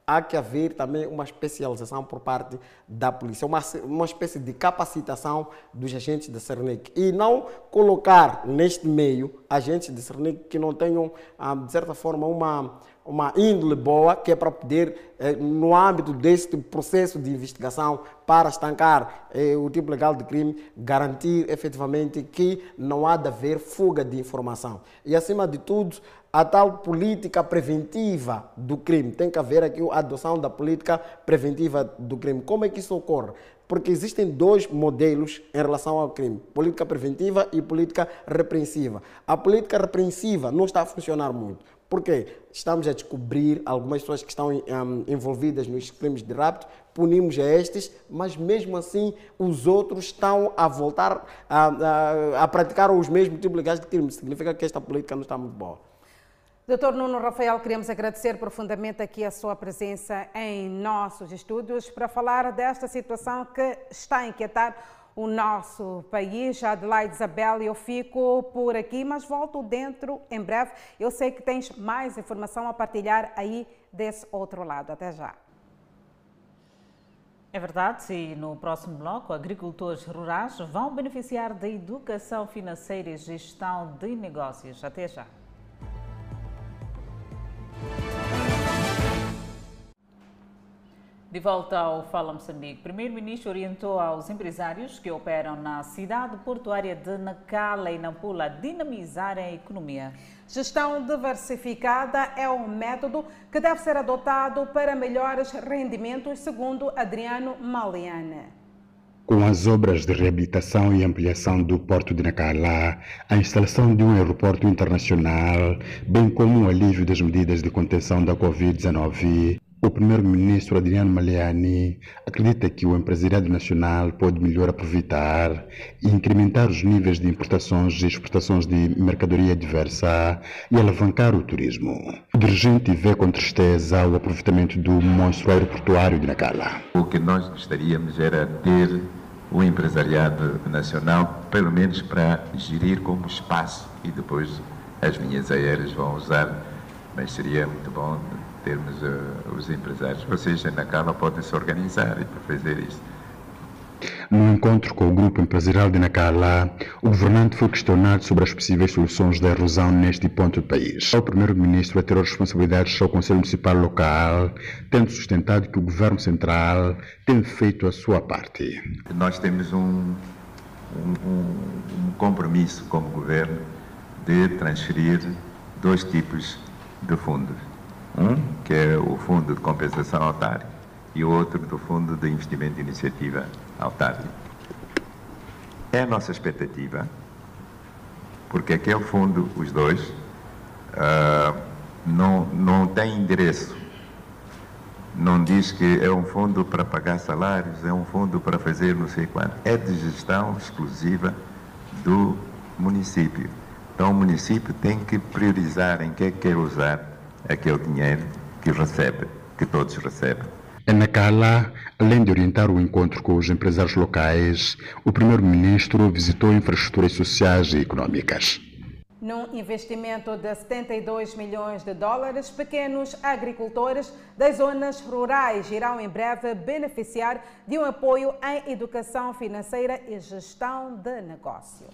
há que haver também uma especialização por parte da polícia, uma, uma espécie de capacitação dos agentes da Cernic e não colocar neste meio agentes de Cernic que não tenham, ah, de certa forma, uma, uma índole boa, que é para poder, eh, no âmbito deste processo de investigação, para estancar eh, o tipo legal de crime, garantir efetivamente que não há de haver fuga de informação. E, acima de tudo, a tal política preventiva do crime. Tem que haver aqui a adoção da política preventiva do crime. Como é que isso ocorre? Porque existem dois modelos em relação ao crime: política preventiva e política repreensiva. A política repreensiva não está a funcionar muito. Porque estamos a descobrir algumas pessoas que estão um, envolvidas nos crimes de rapto, punimos estes, mas mesmo assim os outros estão a voltar a, a, a praticar os mesmos tipos legais de crime. Significa que esta política não está muito boa. Doutor Nuno Rafael, queremos agradecer profundamente aqui a sua presença em nossos estúdios para falar desta situação que está a inquietar o nosso país. Adelaide Isabel, eu fico por aqui, mas volto dentro em breve. Eu sei que tens mais informação a partilhar aí desse outro lado. Até já. É verdade, e no próximo bloco, agricultores rurais vão beneficiar da educação financeira e gestão de negócios. Até já. De volta ao Fala Moçambique, o primeiro-ministro orientou aos empresários que operam na cidade portuária de Nacala e Nampula a dinamizarem a economia. Gestão diversificada é um método que deve ser adotado para melhores rendimentos, segundo Adriano Maliana. Com as obras de reabilitação e ampliação do porto de Nacala, a instalação de um aeroporto internacional, bem como o alívio das medidas de contenção da Covid-19, o primeiro-ministro Adriano Maliani acredita que o empresariado nacional pode melhor aproveitar e incrementar os níveis de importações e exportações de mercadoria diversa e alavancar o turismo. O dirigente vê com tristeza o aproveitamento do monstro aeroportuário de Nacala. O que nós gostaríamos era ter o empresariado nacional, pelo menos para gerir como espaço e depois as linhas aéreas vão usar, mas seria muito bom termos uh, os empresários. Vocês na Cala podem se organizar para fazer isso. No encontro com o grupo empresarial de Nacala, o governante foi questionado sobre as possíveis soluções da erosão neste ponto do país. O primeiro-ministro atirou responsabilidades ao Conselho Municipal local, tendo sustentado que o governo central tem feito a sua parte. Nós temos um, um, um compromisso como governo de transferir dois tipos de fundos um, que é o Fundo de Compensação Autárquica, e o outro do Fundo de Investimento de Iniciativa Autárquica. É a nossa expectativa, porque aquele fundo, os dois, uh, não, não tem endereço. Não diz que é um fundo para pagar salários, é um fundo para fazer não sei quanto. É de gestão exclusiva do município. Então o município tem que priorizar em que é que quer usar aquele dinheiro que recebe, que todos recebem. É na Cala, além de orientar o encontro com os empresários locais, o primeiro-ministro visitou infraestruturas sociais e econômicas. Num investimento de 72 milhões de dólares, pequenos agricultores das zonas rurais irão em breve beneficiar de um apoio em educação financeira e gestão de negócio.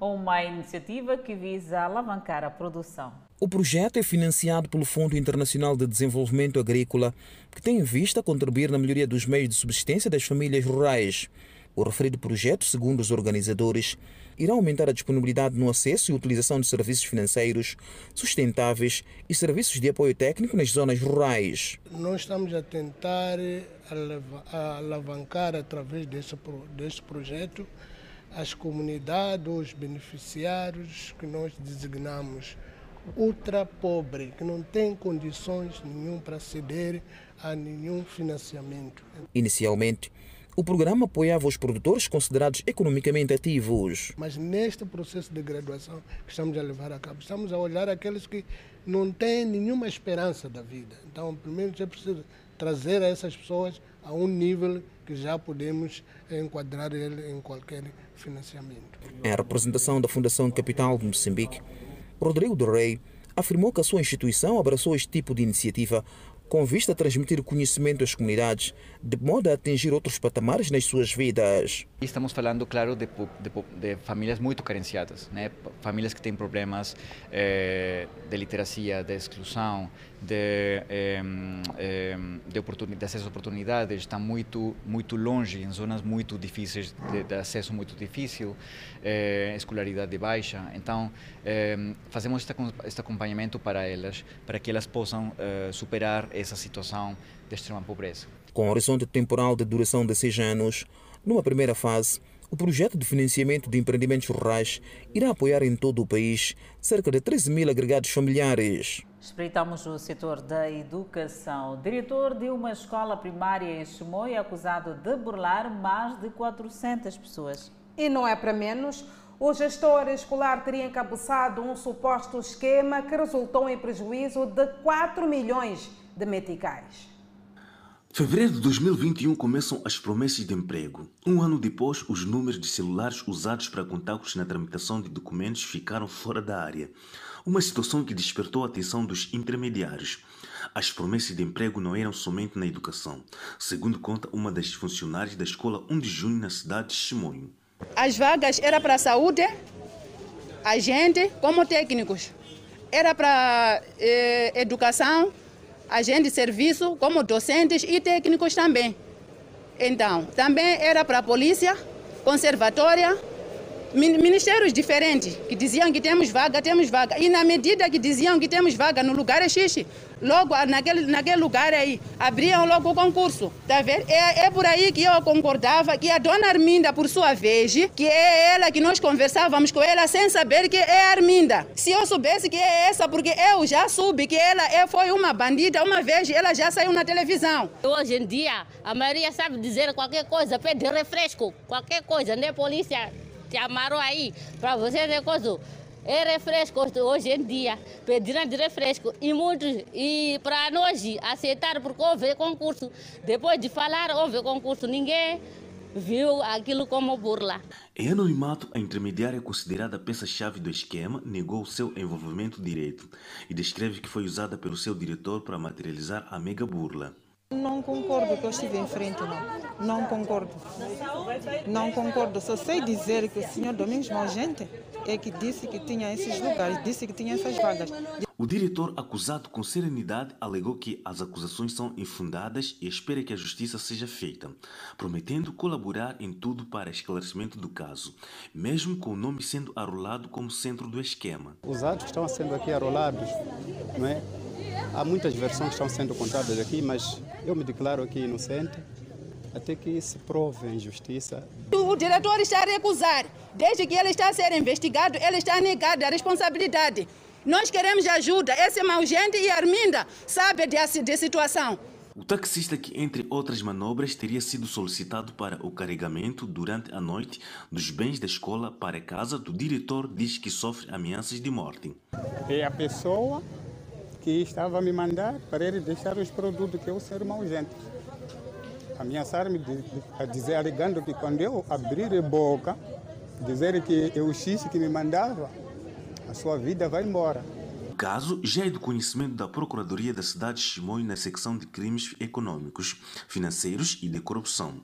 Uma iniciativa que visa alavancar a produção. O projeto é financiado pelo Fundo Internacional de Desenvolvimento Agrícola, que tem em vista contribuir na melhoria dos meios de subsistência das famílias rurais. O referido projeto, segundo os organizadores, irá aumentar a disponibilidade no acesso e utilização de serviços financeiros sustentáveis e serviços de apoio técnico nas zonas rurais. Nós estamos a tentar alavancar através desse, desse projeto as comunidades, os beneficiários que nós designamos ultra pobre, que não tem condições nenhum para ceder a nenhum financiamento. Inicialmente, o programa apoiava os produtores considerados economicamente ativos. Mas neste processo de graduação que estamos a levar a cabo, estamos a olhar aqueles que não têm nenhuma esperança da vida. Então, primeiro é preciso trazer essas pessoas a um nível que já podemos enquadrar ele em qualquer financiamento. Em representação da Fundação Capital de Moçambique, Rodrigo do Rei afirmou que a sua instituição abraçou este tipo de iniciativa com vista a transmitir conhecimento às comunidades, de modo a atingir outros patamares nas suas vidas. Estamos falando, claro, de, de, de famílias muito carenciadas, né? famílias que têm problemas eh, de literacia, de exclusão, de, eh, eh, de, de, acesso a oportunidades está muito muito longe em zonas muito difíceis de, de acesso muito difícil eh, escolaridade baixa então eh, fazemos este, este, acompanhamento para elas para que elas possam eh, superar essa situação de extrema pobreza com horizonte temporal de duração de seis anos numa primeira fase o projeto de financiamento de empreendimentos rurais irá apoiar em todo o país cerca de 13 mil agregados familiares. Espreitamos o setor da educação. O diretor de uma escola primária em Chimoio é acusado de burlar mais de 400 pessoas. E não é para menos. O gestor escolar teria encabeçado um suposto esquema que resultou em prejuízo de 4 milhões de meticais. Fevereiro de 2021 começam as promessas de emprego. Um ano depois, os números de celulares usados para contactos na tramitação de documentos ficaram fora da área. Uma situação que despertou a atenção dos intermediários. As promessas de emprego não eram somente na educação, segundo conta uma das funcionárias da escola 1 de junho na cidade de Chimonho. As vagas eram para a saúde, a gente como técnicos. Era para eh, educação, agentes de serviço, como docentes e técnicos também. Então, também era para a polícia, conservatória, ministérios diferentes que diziam que temos vaga, temos vaga. E na medida que diziam que temos vaga no lugar xixi, logo naquele, naquele lugar aí, abriam logo o concurso. Tá vendo? É, é por aí que eu concordava que a dona Arminda, por sua vez, que é ela que nós conversávamos com ela sem saber que é a Arminda. Se eu soubesse que é essa, porque eu já soube que ela é, foi uma bandida, uma vez ela já saiu na televisão. Hoje em dia, a maioria sabe dizer qualquer coisa, pede refresco, qualquer coisa, né, polícia? Te amaram aí para você ter coisa. É refresco hoje em dia, pediram de refresco e muitos, e para nós aceitar porque houve concurso. Depois de falar, houve concurso, ninguém viu aquilo como burla. Em anonimato, a intermediária considerada peça-chave do esquema negou seu envolvimento direto e descreve que foi usada pelo seu diretor para materializar a mega burla. Não concordo que eu estive em frente, não. Não concordo. Não concordo. Só sei dizer que o senhor Domingos Malgente é que disse que tinha esses lugares, disse que tinha essas vagas. O diretor, acusado com serenidade, alegou que as acusações são infundadas e espera que a justiça seja feita, prometendo colaborar em tudo para esclarecimento do caso, mesmo com o nome sendo arrolado como centro do esquema. Os atos que estão sendo aqui arrolados, não é? Há muitas versões que estão sendo contadas aqui, mas eu me declaro aqui inocente até que se prove a injustiça. O diretor está a recusar. Desde que ele está a ser investigado, ele está a negar a responsabilidade. Nós queremos ajuda. Esse mau gente e Arminda sabe da situação. O taxista que, entre outras manobras, teria sido solicitado para o carregamento durante a noite dos bens da escola para casa do diretor diz que sofre ameaças de morte. É a pessoa que estava a me mandar para ele deixar os produtos que eu ser mau gente. Ameaçar-me a dizer, alegando que quando eu abrir a boca, dizer que é o X que me mandava, a sua vida vai embora. O caso já é do conhecimento da Procuradoria da cidade de Chimoio na secção de crimes econômicos, financeiros e de corrupção.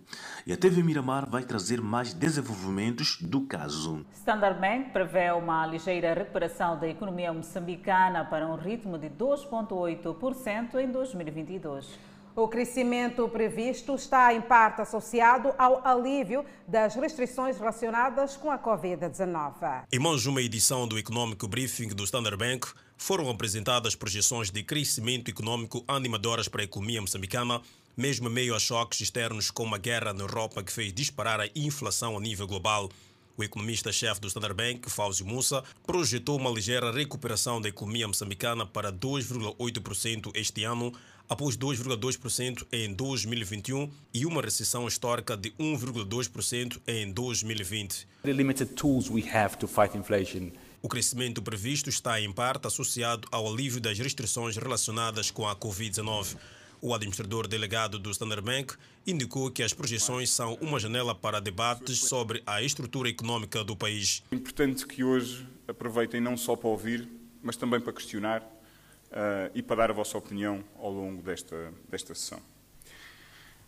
E a TV Miramar vai trazer mais desenvolvimentos do caso. Standard Bank prevê uma ligeira recuperação da economia moçambicana para um ritmo de 2,8% em 2022. O crescimento previsto está em parte associado ao alívio das restrições relacionadas com a Covid-19. Em mais uma edição do Econômico Briefing do Standard Bank, foram apresentadas projeções de crescimento econômico animadoras para a economia moçambicana, mesmo meio a choques externos como a guerra na Europa que fez disparar a inflação a nível global. O economista-chefe do Standard Bank, Fauzi Moussa, projetou uma ligeira recuperação da economia moçambicana para 2,8% este ano, após 2,2% em 2021 e uma recessão histórica de 1,2% em 2020. The limited tools we have to fight inflation o crescimento previsto está em parte associado ao alívio das restrições relacionadas com a Covid-19. O administrador delegado do Standard Bank indicou que as projeções são uma janela para debates sobre a estrutura econômica do país. É importante que hoje aproveitem não só para ouvir, mas também para questionar uh, e para dar a vossa opinião ao longo desta, desta sessão.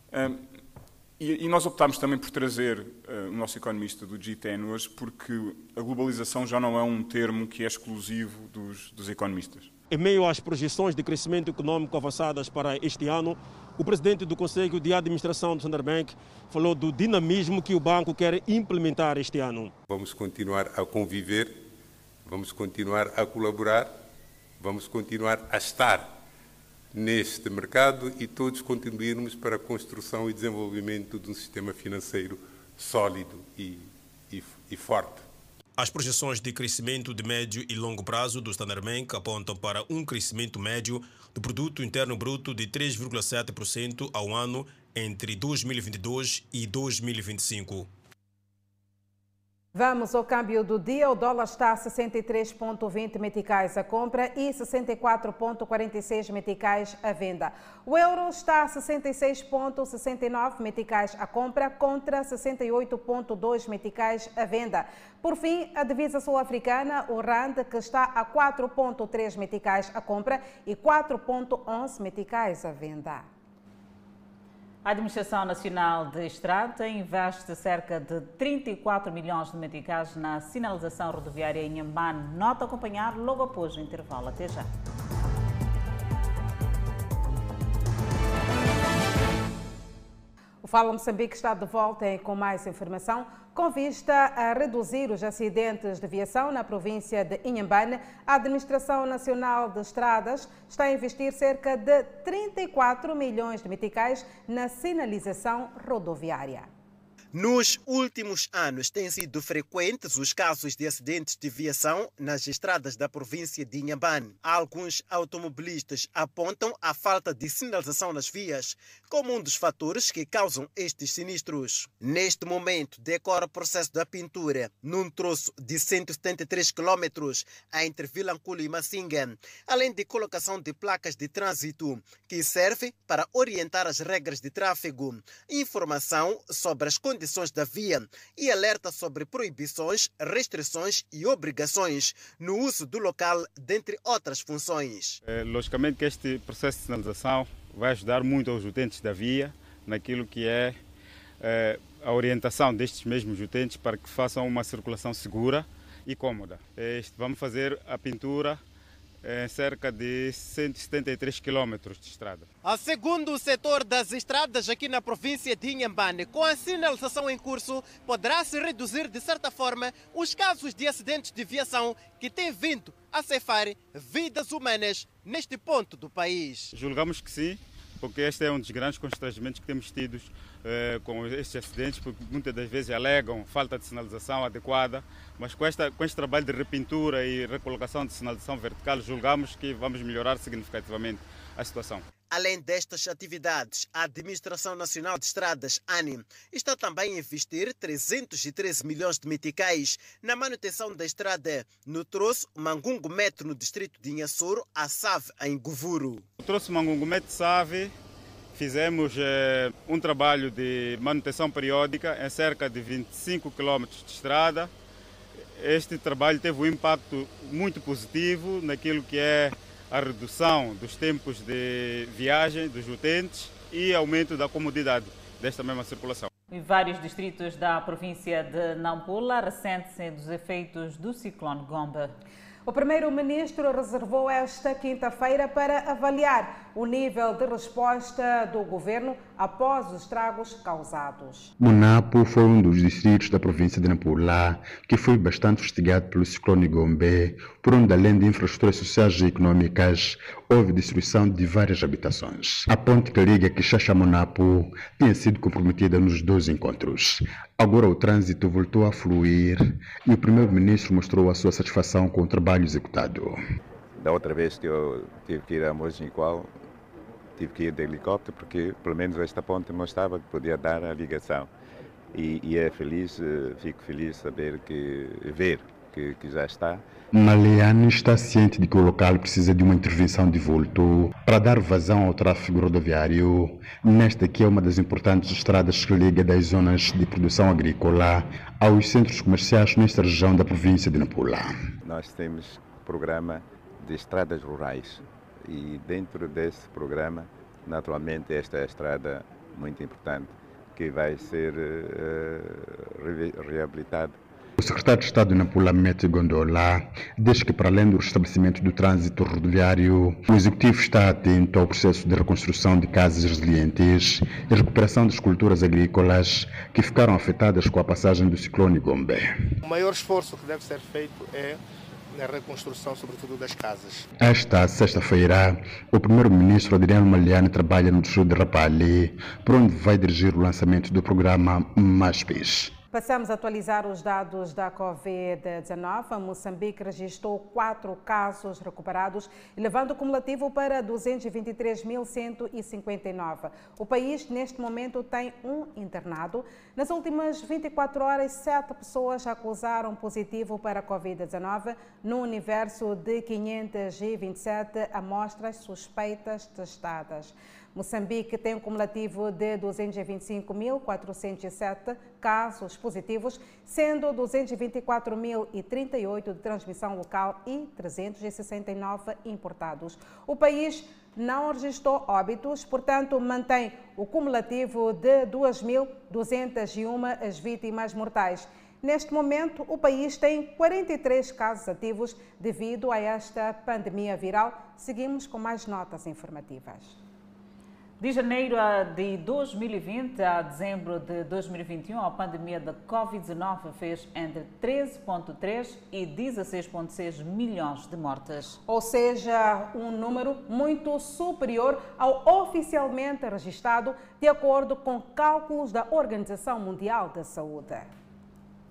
Uh, e, e, nós optámos também por trazer uh, o nosso economista do G10 hoje, porque a globalização já não é um termo que é exclusivo dos, dos economistas. Em meio às projeções de crescimento econômico avançadas para este ano, o presidente do Conselho de Administração do Standard Bank falou do dinamismo que o banco quer implementar este ano. Vamos continuar a conviver, vamos continuar a colaborar, vamos continuar a estar neste mercado e todos contribuirmos para a construção e desenvolvimento de um sistema financeiro sólido e, e, e forte. As projeções de crescimento de médio e longo prazo do Standard Bank apontam para um crescimento médio do produto interno bruto de 3,7% ao ano entre 2022 e 2025. Vamos ao câmbio do dia. O dólar está a 63,20 meticais a compra e 64,46 meticais a venda. O euro está a 66,69 meticais a compra contra 68,2 meticais a venda. Por fim, a divisa sul-africana, o RAND, que está a 4,3 meticais a compra e 4,11 meticais a venda. A Administração Nacional de Estrada investe cerca de 34 milhões de meticais na sinalização rodoviária em Amman. Nota acompanhar logo após o intervalo. Até já. O Fala Moçambique está de volta com mais informação. Com vista a reduzir os acidentes de viação na província de Inhambane, a Administração Nacional de Estradas está a investir cerca de 34 milhões de meticais na sinalização rodoviária. Nos últimos anos, têm sido frequentes os casos de acidentes de viação nas estradas da província de Inhambane. Alguns automobilistas apontam a falta de sinalização nas vias como um dos fatores que causam estes sinistros. Neste momento, decora o processo da pintura num troço de 173 km entre Vilanculo e Massinga, além de colocação de placas de trânsito que servem para orientar as regras de tráfego, informação sobre as condições condições da via e alerta sobre proibições, restrições e obrigações no uso do local, dentre outras funções. É, logicamente que este processo de sinalização vai ajudar muito aos utentes da via naquilo que é, é a orientação destes mesmos utentes para que façam uma circulação segura e cômoda. Este, vamos fazer a pintura em cerca de 173 quilômetros de estrada. A segundo o setor das estradas aqui na província de Inhambane, com a sinalização em curso, poderá-se reduzir de certa forma os casos de acidentes de viação que têm vindo a ceifar vidas humanas neste ponto do país. Julgamos que sim, porque este é um dos grandes constrangimentos que temos tido eh, com estes acidentes, porque muitas das vezes alegam falta de sinalização adequada, mas com, esta, com este trabalho de repintura e recolocação de sinalização vertical, julgamos que vamos melhorar significativamente a situação. Além destas atividades, a Administração Nacional de Estradas, ANI, está também a investir 313 milhões de meticais na manutenção da estrada no troço Mangungo Metro, no distrito de Inhassoro, a Save, em Govuro. O troço Mangungo Metro Save fizemos eh, um trabalho de manutenção periódica em cerca de 25 km de estrada. Este trabalho teve um impacto muito positivo naquilo que é a redução dos tempos de viagem dos utentes e aumento da comodidade desta mesma circulação. Em vários distritos da província de Nampula ressentem dos efeitos do ciclone Gomba. O primeiro-ministro reservou esta quinta-feira para avaliar o nível de resposta do governo após os estragos causados. Monapo foi um dos distritos da província de Nampula que foi bastante investigado pelo ciclone Gombe, por onde além de infraestruturas sociais e econômicas, houve destruição de várias habitações. A ponte que liga Quixaxa a Monapo tinha sido comprometida nos dois encontros. Agora o trânsito voltou a fluir e o primeiro-ministro mostrou a sua satisfação com o trabalho executado. Da outra vez que eu tive que ir a Mojinqual, tive que ir de helicóptero porque pelo menos esta ponte mostrava que podia dar a ligação. E, e é feliz, eh, fico feliz saber que ver que, que já está. Maleane está ciente de que o local precisa de uma intervenção de vulto para dar vazão ao tráfego rodoviário, nesta que é uma das importantes estradas que liga das zonas de produção agrícola aos centros comerciais nesta região da província de Nampula. Nós temos programa de estradas rurais e dentro desse programa, naturalmente, esta é a estrada muito importante que vai ser uh, reabilitada O secretário de Estado Nampula Mete Gondola diz que, para além do restabelecimento do trânsito rodoviário, o Executivo está atento ao processo de reconstrução de casas resilientes e recuperação das culturas agrícolas que ficaram afetadas com a passagem do ciclone Gombe. O maior esforço que deve ser feito é na reconstrução, sobretudo das casas. Esta sexta-feira, o primeiro-ministro Adriano Maliani trabalha no distrito de Rapalli, por onde vai dirigir o lançamento do programa MASPIS. Passamos a atualizar os dados da Covid-19. Moçambique registrou quatro casos recuperados, levando o cumulativo para 223.159. O país, neste momento, tem um internado. Nas últimas 24 horas, sete pessoas acusaram positivo para a Covid-19, no universo de 527 amostras suspeitas testadas. Moçambique tem um cumulativo de 225.407 casos positivos, sendo 224.038 de transmissão local e 369 importados. O país não registrou óbitos, portanto, mantém o cumulativo de 2.201 as vítimas mortais. Neste momento, o país tem 43 casos ativos devido a esta pandemia viral. Seguimos com mais notas informativas. De janeiro de 2020 a dezembro de 2021, a pandemia da Covid-19 fez entre 13,3 e 16,6 milhões de mortes. Ou seja, um número muito superior ao oficialmente registrado, de acordo com cálculos da Organização Mundial da Saúde.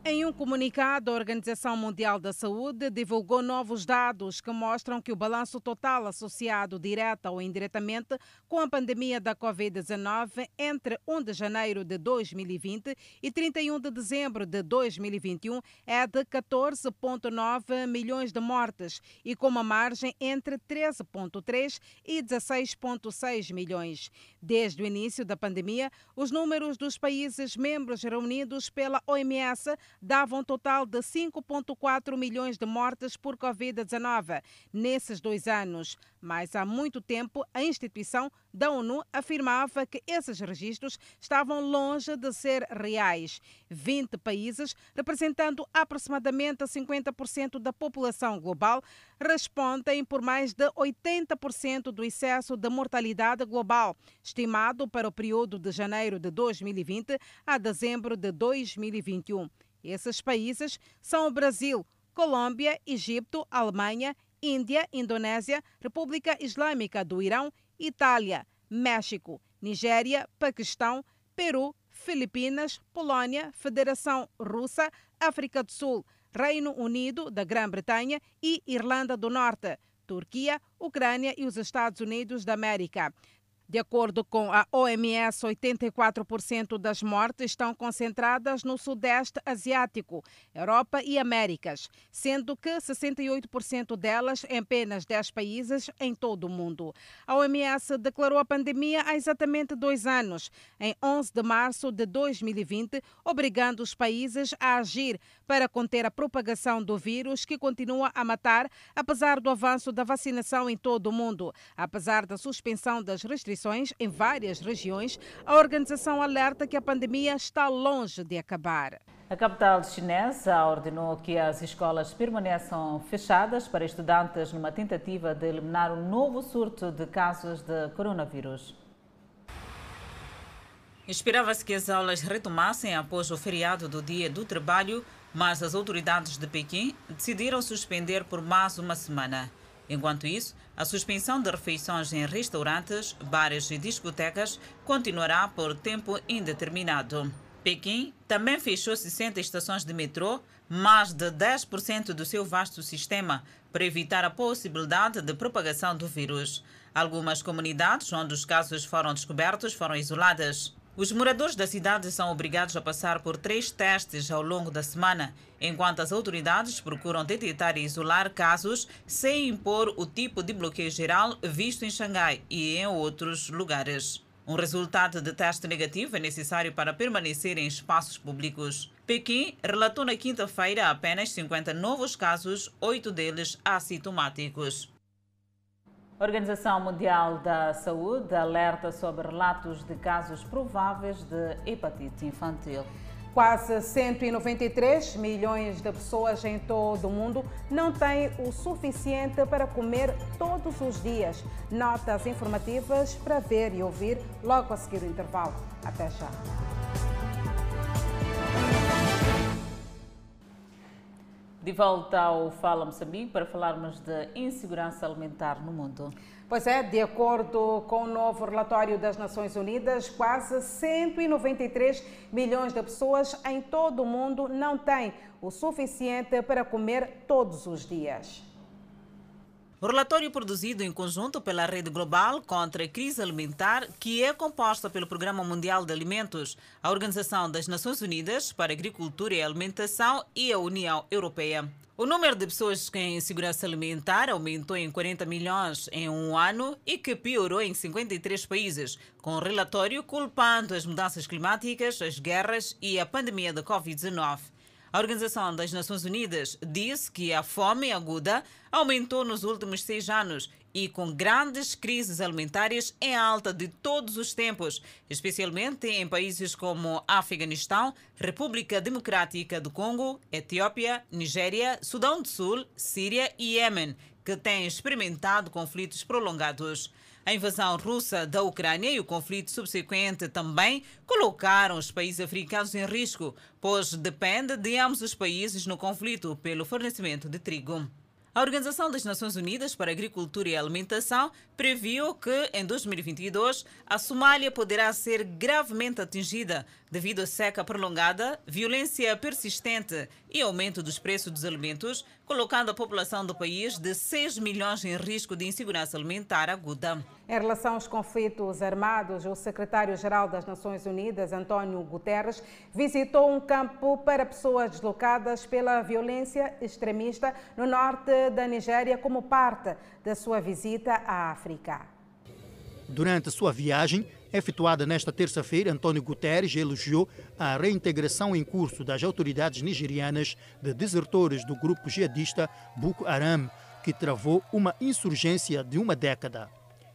Em um comunicado, a Organização Mundial da Saúde divulgou novos dados que mostram que o balanço total associado direta ou indiretamente com a pandemia da Covid-19 entre 1 de janeiro de 2020 e 31 de dezembro de 2021 é de 14,9 milhões de mortes e com uma margem entre 13,3 e 16,6 milhões. Desde o início da pandemia, os números dos países membros reunidos pela OMS davam um total de 5,4 milhões de mortes por Covid-19 nesses dois anos. Mas há muito tempo, a instituição da ONU afirmava que esses registros estavam longe de ser reais. 20 países, representando aproximadamente 50% da população global, respondem por mais de 80% do excesso de mortalidade global, estimado para o período de janeiro de 2020 a dezembro de 2021. Esses países são o Brasil, Colômbia, Egito, Alemanha, Índia, Indonésia, República Islâmica do Irão, Itália, México, Nigéria, Paquistão, Peru, Filipinas, Polônia, Federação Russa, África do Sul, Reino Unido da Grã-Bretanha e Irlanda do Norte, Turquia, Ucrânia e os Estados Unidos da América. De acordo com a OMS, 84% das mortes estão concentradas no Sudeste Asiático, Europa e Américas, sendo que 68% delas em apenas 10 países em todo o mundo. A OMS declarou a pandemia há exatamente dois anos, em 11 de março de 2020, obrigando os países a agir para conter a propagação do vírus que continua a matar, apesar do avanço da vacinação em todo o mundo, apesar da suspensão das restrições em várias regiões, a organização alerta que a pandemia está longe de acabar. A capital chinesa ordenou que as escolas permaneçam fechadas para estudantes numa tentativa de eliminar um novo surto de casos de coronavírus. Esperava-se que as aulas retomassem após o feriado do Dia do Trabalho, mas as autoridades de Pequim decidiram suspender por mais uma semana. Enquanto isso, a suspensão de refeições em restaurantes, bares e discotecas continuará por tempo indeterminado. Pequim também fechou 60 estações de metrô, mais de 10% do seu vasto sistema, para evitar a possibilidade de propagação do vírus. Algumas comunidades onde os casos foram descobertos foram isoladas. Os moradores da cidade são obrigados a passar por três testes ao longo da semana, enquanto as autoridades procuram detectar e isolar casos sem impor o tipo de bloqueio geral visto em Xangai e em outros lugares. Um resultado de teste negativo é necessário para permanecer em espaços públicos. Pequim relatou na quinta-feira apenas 50 novos casos, oito deles assintomáticos. A Organização Mundial da Saúde alerta sobre relatos de casos prováveis de hepatite infantil. Quase 193 milhões de pessoas em todo o mundo não têm o suficiente para comer todos os dias. Notas informativas para ver e ouvir logo a seguir o intervalo. Até já. De volta ao Fala Moçambique para falarmos de insegurança alimentar no mundo. Pois é, de acordo com o novo relatório das Nações Unidas, quase 193 milhões de pessoas em todo o mundo não têm o suficiente para comer todos os dias. O relatório produzido em conjunto pela Rede Global contra a Crise Alimentar, que é composta pelo Programa Mundial de Alimentos, a Organização das Nações Unidas para Agricultura e Alimentação e a União Europeia. O número de pessoas em insegurança alimentar aumentou em 40 milhões em um ano e que piorou em 53 países, com o relatório culpando as mudanças climáticas, as guerras e a pandemia da Covid-19. A Organização das Nações Unidas disse que a fome aguda aumentou nos últimos seis anos e com grandes crises alimentares em alta de todos os tempos, especialmente em países como Afeganistão, República Democrática do Congo, Etiópia, Nigéria, Sudão do Sul, Síria e Iêmen, que têm experimentado conflitos prolongados. A invasão russa da Ucrânia e o conflito subsequente também colocaram os países africanos em risco, pois depende de ambos os países no conflito pelo fornecimento de trigo. A Organização das Nações Unidas para Agricultura e Alimentação previu que, em 2022, a Somália poderá ser gravemente atingida devido à seca prolongada, violência persistente e aumento dos preços dos alimentos, colocando a população do país de 6 milhões em risco de insegurança alimentar aguda. Em relação aos conflitos armados, o secretário-geral das Nações Unidas, António Guterres, visitou um campo para pessoas deslocadas pela violência extremista no norte da Nigéria como parte da sua visita à África. Durante sua viagem, efetuada nesta terça-feira, António Guterres elogiou a reintegração em curso das autoridades nigerianas de desertores do grupo jihadista Boko Haram, que travou uma insurgência de uma década.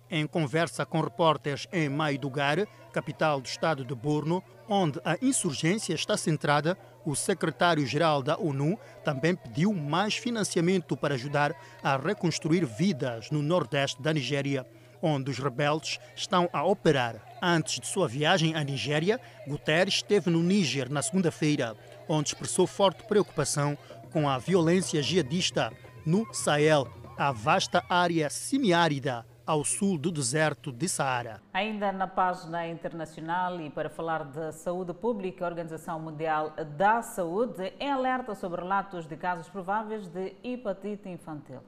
Em conversa com repórteres em Maidugar, capital do estado de Borno, onde a insurgência está centrada, o secretário-geral da ONU também pediu mais financiamento para ajudar a reconstruir vidas no nordeste da Nigéria onde os rebeldes estão a operar. Antes de sua viagem à Nigéria, Guterres esteve no Níger na segunda-feira, onde expressou forte preocupação com a violência jihadista no Sahel, a vasta área semiárida ao sul do deserto de Saara. Ainda na página internacional e para falar de saúde pública, a Organização Mundial da Saúde é alerta sobre relatos de casos prováveis de hepatite infantil.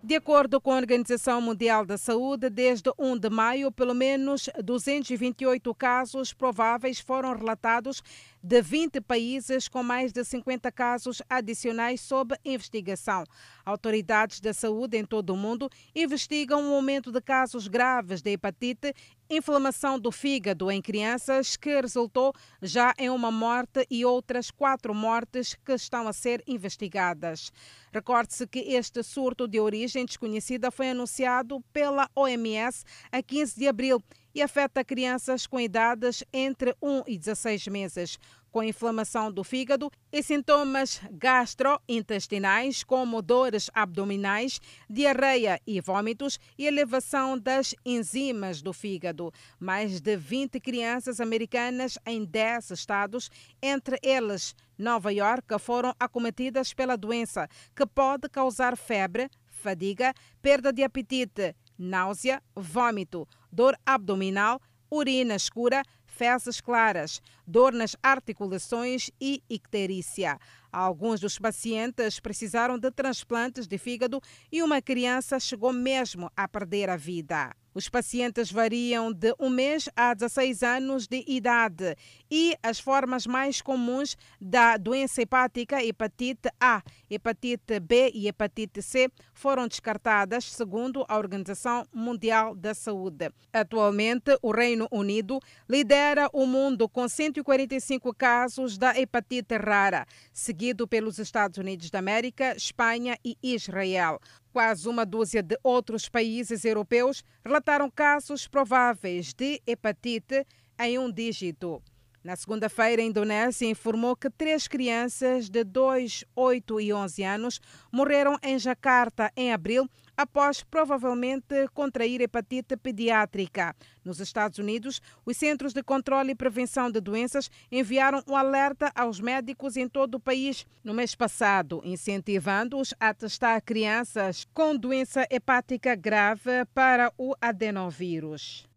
De acordo com a Organização Mundial da Saúde, desde 1 de maio, pelo menos 228 casos prováveis foram relatados de 20 países, com mais de 50 casos adicionais sob investigação. Autoridades da saúde em todo o mundo investigam um aumento de casos graves de hepatite inflamação do fígado em crianças, que resultou já em uma morte e outras quatro mortes que estão a ser investigadas. Recorde-se que este surto de origem desconhecida foi anunciado pela OMS a 15 de abril e afeta crianças com idades entre 1 e 16 meses com inflamação do fígado e sintomas gastrointestinais, como dores abdominais, diarreia e vômitos e elevação das enzimas do fígado. Mais de 20 crianças americanas em 10 estados, entre eles Nova York, foram acometidas pela doença, que pode causar febre, fadiga, perda de apetite, náusea, vômito, dor abdominal, urina escura, fezes claras, dor nas articulações e icterícia. Alguns dos pacientes precisaram de transplantes de fígado e uma criança chegou mesmo a perder a vida. Os pacientes variam de um mês a 16 anos de idade e as formas mais comuns da doença hepática, hepatite A, hepatite B e hepatite C, foram descartadas, segundo a Organização Mundial da Saúde. Atualmente, o Reino Unido lidera o mundo com 145 casos da hepatite rara, seguido pelos Estados Unidos da América, Espanha e Israel. Quase uma dúzia de outros países europeus relataram casos prováveis de hepatite em um dígito. Na segunda-feira, a Indonésia informou que três crianças de 2, 8 e 11 anos morreram em Jacarta em abril após provavelmente contrair hepatite pediátrica. Nos Estados Unidos, os Centros de Controle e Prevenção de Doenças enviaram um alerta aos médicos em todo o país no mês passado, incentivando-os a testar crianças com doença hepática grave para o adenovírus.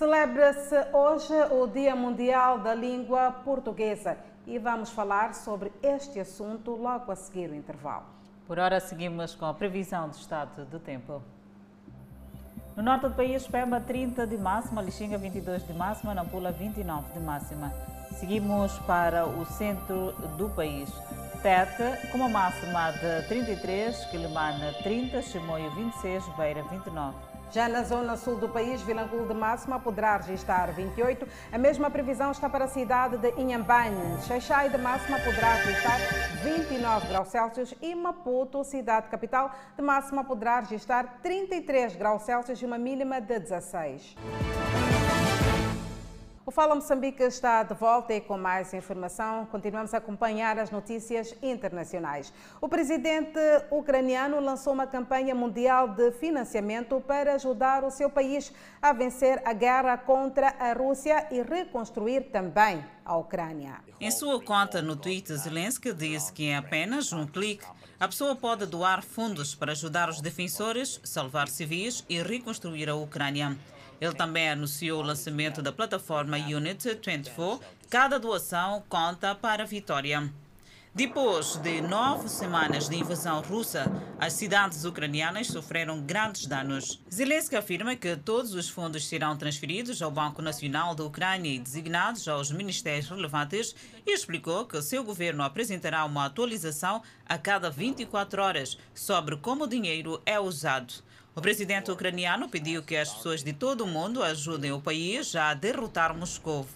Celebra-se hoje o Dia Mundial da Língua Portuguesa e vamos falar sobre este assunto logo a seguir o intervalo. Por hora, seguimos com a previsão do estado do tempo. No norte do país, Pemba 30 de máxima, Lixinga 22 de máxima, Nampula 29 de máxima. Seguimos para o centro do país. Tete, com uma máxima de 33, Quilimana 30, Chimoio 26, Beira 29. Já na zona sul do país, Vilanculo de máxima poderá registrar 28. A mesma previsão está para a cidade de Inhambane. Xaixai de máxima poderá registrar 29 graus Celsius e Maputo, cidade capital, de máxima poderá registrar 33 graus Celsius e uma mínima de 16. O Fala Moçambique está de volta e com mais informação continuamos a acompanhar as notícias internacionais. O presidente ucraniano lançou uma campanha mundial de financiamento para ajudar o seu país a vencer a guerra contra a Rússia e reconstruir também a Ucrânia. Em sua conta no Twitter, Zelensky disse que em apenas um clique a pessoa pode doar fundos para ajudar os defensores, salvar civis e reconstruir a Ucrânia. Ele também anunciou o lançamento da plataforma Unit 24. Cada doação conta para a vitória. Depois de nove semanas de invasão russa, as cidades ucranianas sofreram grandes danos. Zelensky afirma que todos os fundos serão transferidos ao Banco Nacional da Ucrânia e designados aos ministérios relevantes e explicou que seu governo apresentará uma atualização a cada 24 horas sobre como o dinheiro é usado. O presidente ucraniano pediu que as pessoas de todo o mundo ajudem o país a derrotar Moscou.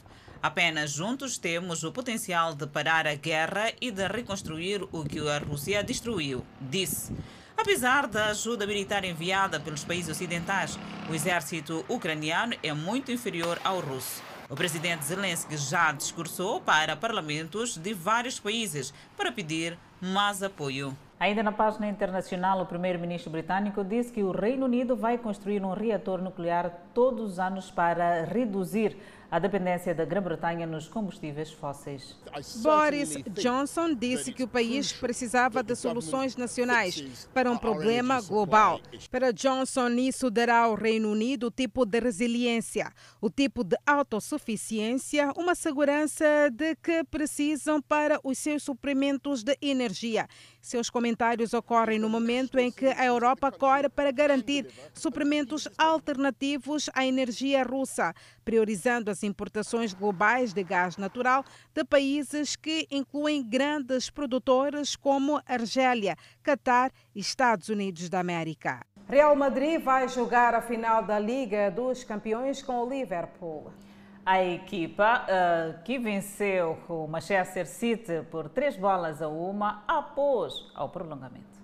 Apenas juntos temos o potencial de parar a guerra e de reconstruir o que a Rússia destruiu, disse. Apesar da ajuda militar enviada pelos países ocidentais, o exército ucraniano é muito inferior ao russo. O presidente Zelensky já discursou para parlamentos de vários países para pedir mais apoio. Ainda na página internacional, o primeiro-ministro britânico disse que o Reino Unido vai construir um reator nuclear todos os anos para reduzir a dependência da Grã-Bretanha nos combustíveis fósseis. Boris Johnson disse que o país precisava de soluções nacionais para um problema global. Para Johnson, isso dará ao Reino Unido o tipo de resiliência, o tipo de autossuficiência, uma segurança de que precisam para os seus suprimentos de energia. Seus comentários ocorrem no momento em que a Europa corre para garantir suprimentos alternativos à energia russa, priorizando as importações globais de gás natural de países que incluem grandes produtores como Argélia, Catar e Estados Unidos da América. Real Madrid vai jogar a final da Liga dos Campeões com o Liverpool. A equipa uh, que venceu o Manchester City por três bolas a uma após ao prolongamento.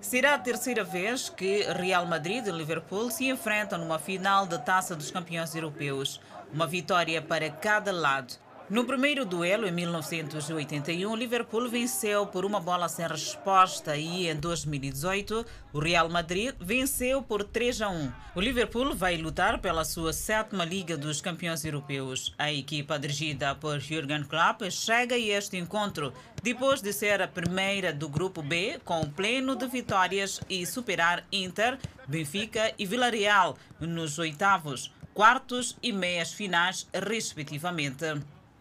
Será a terceira vez que Real Madrid e Liverpool se enfrentam numa final da Taça dos Campeões Europeus. Uma vitória para cada lado. No primeiro duelo, em 1981, Liverpool venceu por uma bola sem resposta e, em 2018, o Real Madrid venceu por 3 a 1. O Liverpool vai lutar pela sua sétima Liga dos Campeões Europeus. A equipa dirigida por Jurgen Klopp chega a este encontro depois de ser a primeira do Grupo B com pleno de vitórias e superar Inter, Benfica e Villarreal nos oitavos, quartos e meias finais, respectivamente.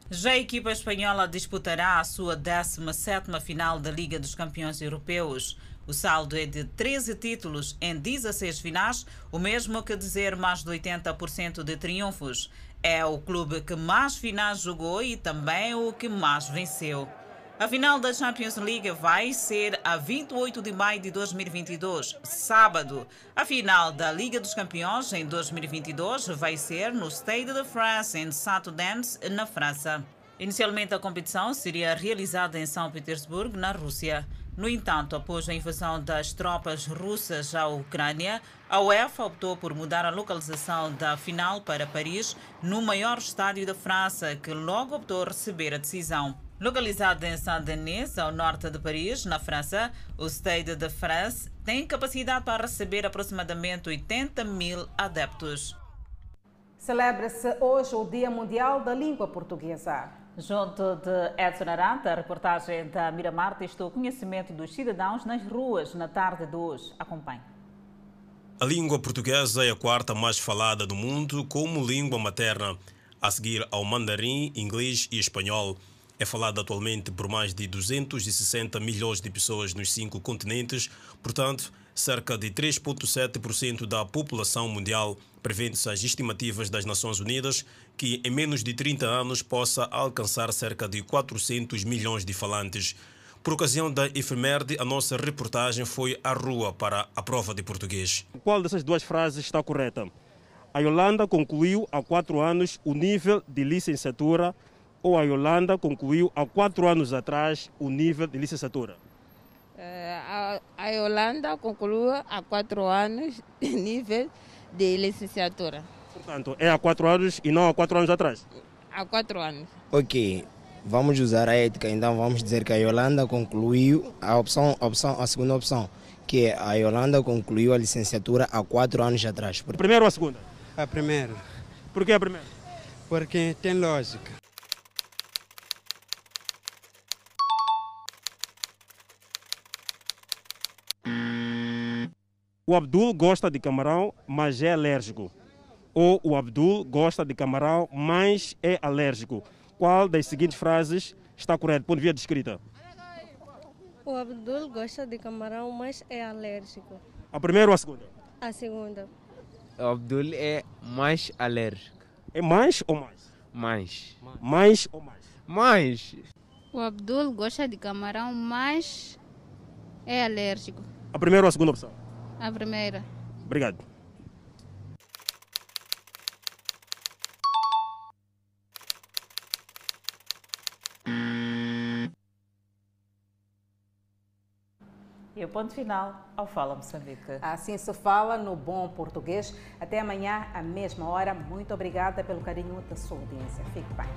Já a equipa espanhola disputará a sua 17ª final da Liga dos Campeões Europeus. O saldo é de 13 títulos em 16 finais, o mesmo que dizer mais de 80% de triunfos. É o clube que mais finais jogou e também o que mais venceu. A final da Champions League vai ser a 28 de maio de 2022, sábado. A final da Liga dos Campeões em 2022 vai ser no Stade de France, em Saint-Dens, na França. Inicialmente, a competição seria realizada em São Petersburgo, na Rússia. No entanto, após a invasão das tropas russas à Ucrânia, a UEFA optou por mudar a localização da final para Paris, no maior estádio da França, que logo optou receber a decisão. Localizado em Saint-Denis, ao norte de Paris, na França, o Stade de France tem capacidade para receber aproximadamente 80 mil adeptos. Celebra-se hoje o Dia Mundial da Língua Portuguesa. Junto de Edson Aranta, a reportagem da Miramar testou o conhecimento dos cidadãos nas ruas na tarde de hoje. Acompanhe. A língua portuguesa é a quarta mais falada do mundo como língua materna, a seguir ao mandarim, inglês e espanhol é falada atualmente por mais de 260 milhões de pessoas nos cinco continentes, portanto, cerca de 3,7% da população mundial, prevê-se as estimativas das Nações Unidas que em menos de 30 anos possa alcançar cerca de 400 milhões de falantes. Por ocasião da efeméride, a nossa reportagem foi à rua para a prova de português. Qual dessas duas frases está correta? A Yolanda concluiu há quatro anos o nível de licenciatura ou a Yolanda concluiu há quatro anos atrás o nível de licenciatura? Uh, a, a Yolanda concluiu há quatro anos o nível de licenciatura. Portanto, é há quatro anos e não há quatro anos atrás? Há quatro anos. Ok, vamos usar a ética, então vamos dizer que a Yolanda concluiu a opção, a opção, a segunda opção, que a Yolanda concluiu a licenciatura há quatro anos atrás. A primeira ou a segunda? A primeira. Por que a primeira? Porque tem lógica. O Abdul gosta de camarão, mas é alérgico. Ou o Abdul gosta de camarão, mas é alérgico. Qual das seguintes frases está correta, ponto de vista de escrita? O Abdul gosta de camarão, mas é alérgico. A primeira ou a segunda? A segunda. O Abdul é mais alérgico. É mais ou mais? Mais. Mais ou mais? Mais. O Abdul gosta de camarão, mas é alérgico. A primeira ou a segunda opção? A primeira. Obrigado. E o ponto final ao Fala Moçambique. Assim se fala no bom português. Até amanhã, à mesma hora. Muito obrigada pelo carinho da sua audiência. Fique bem.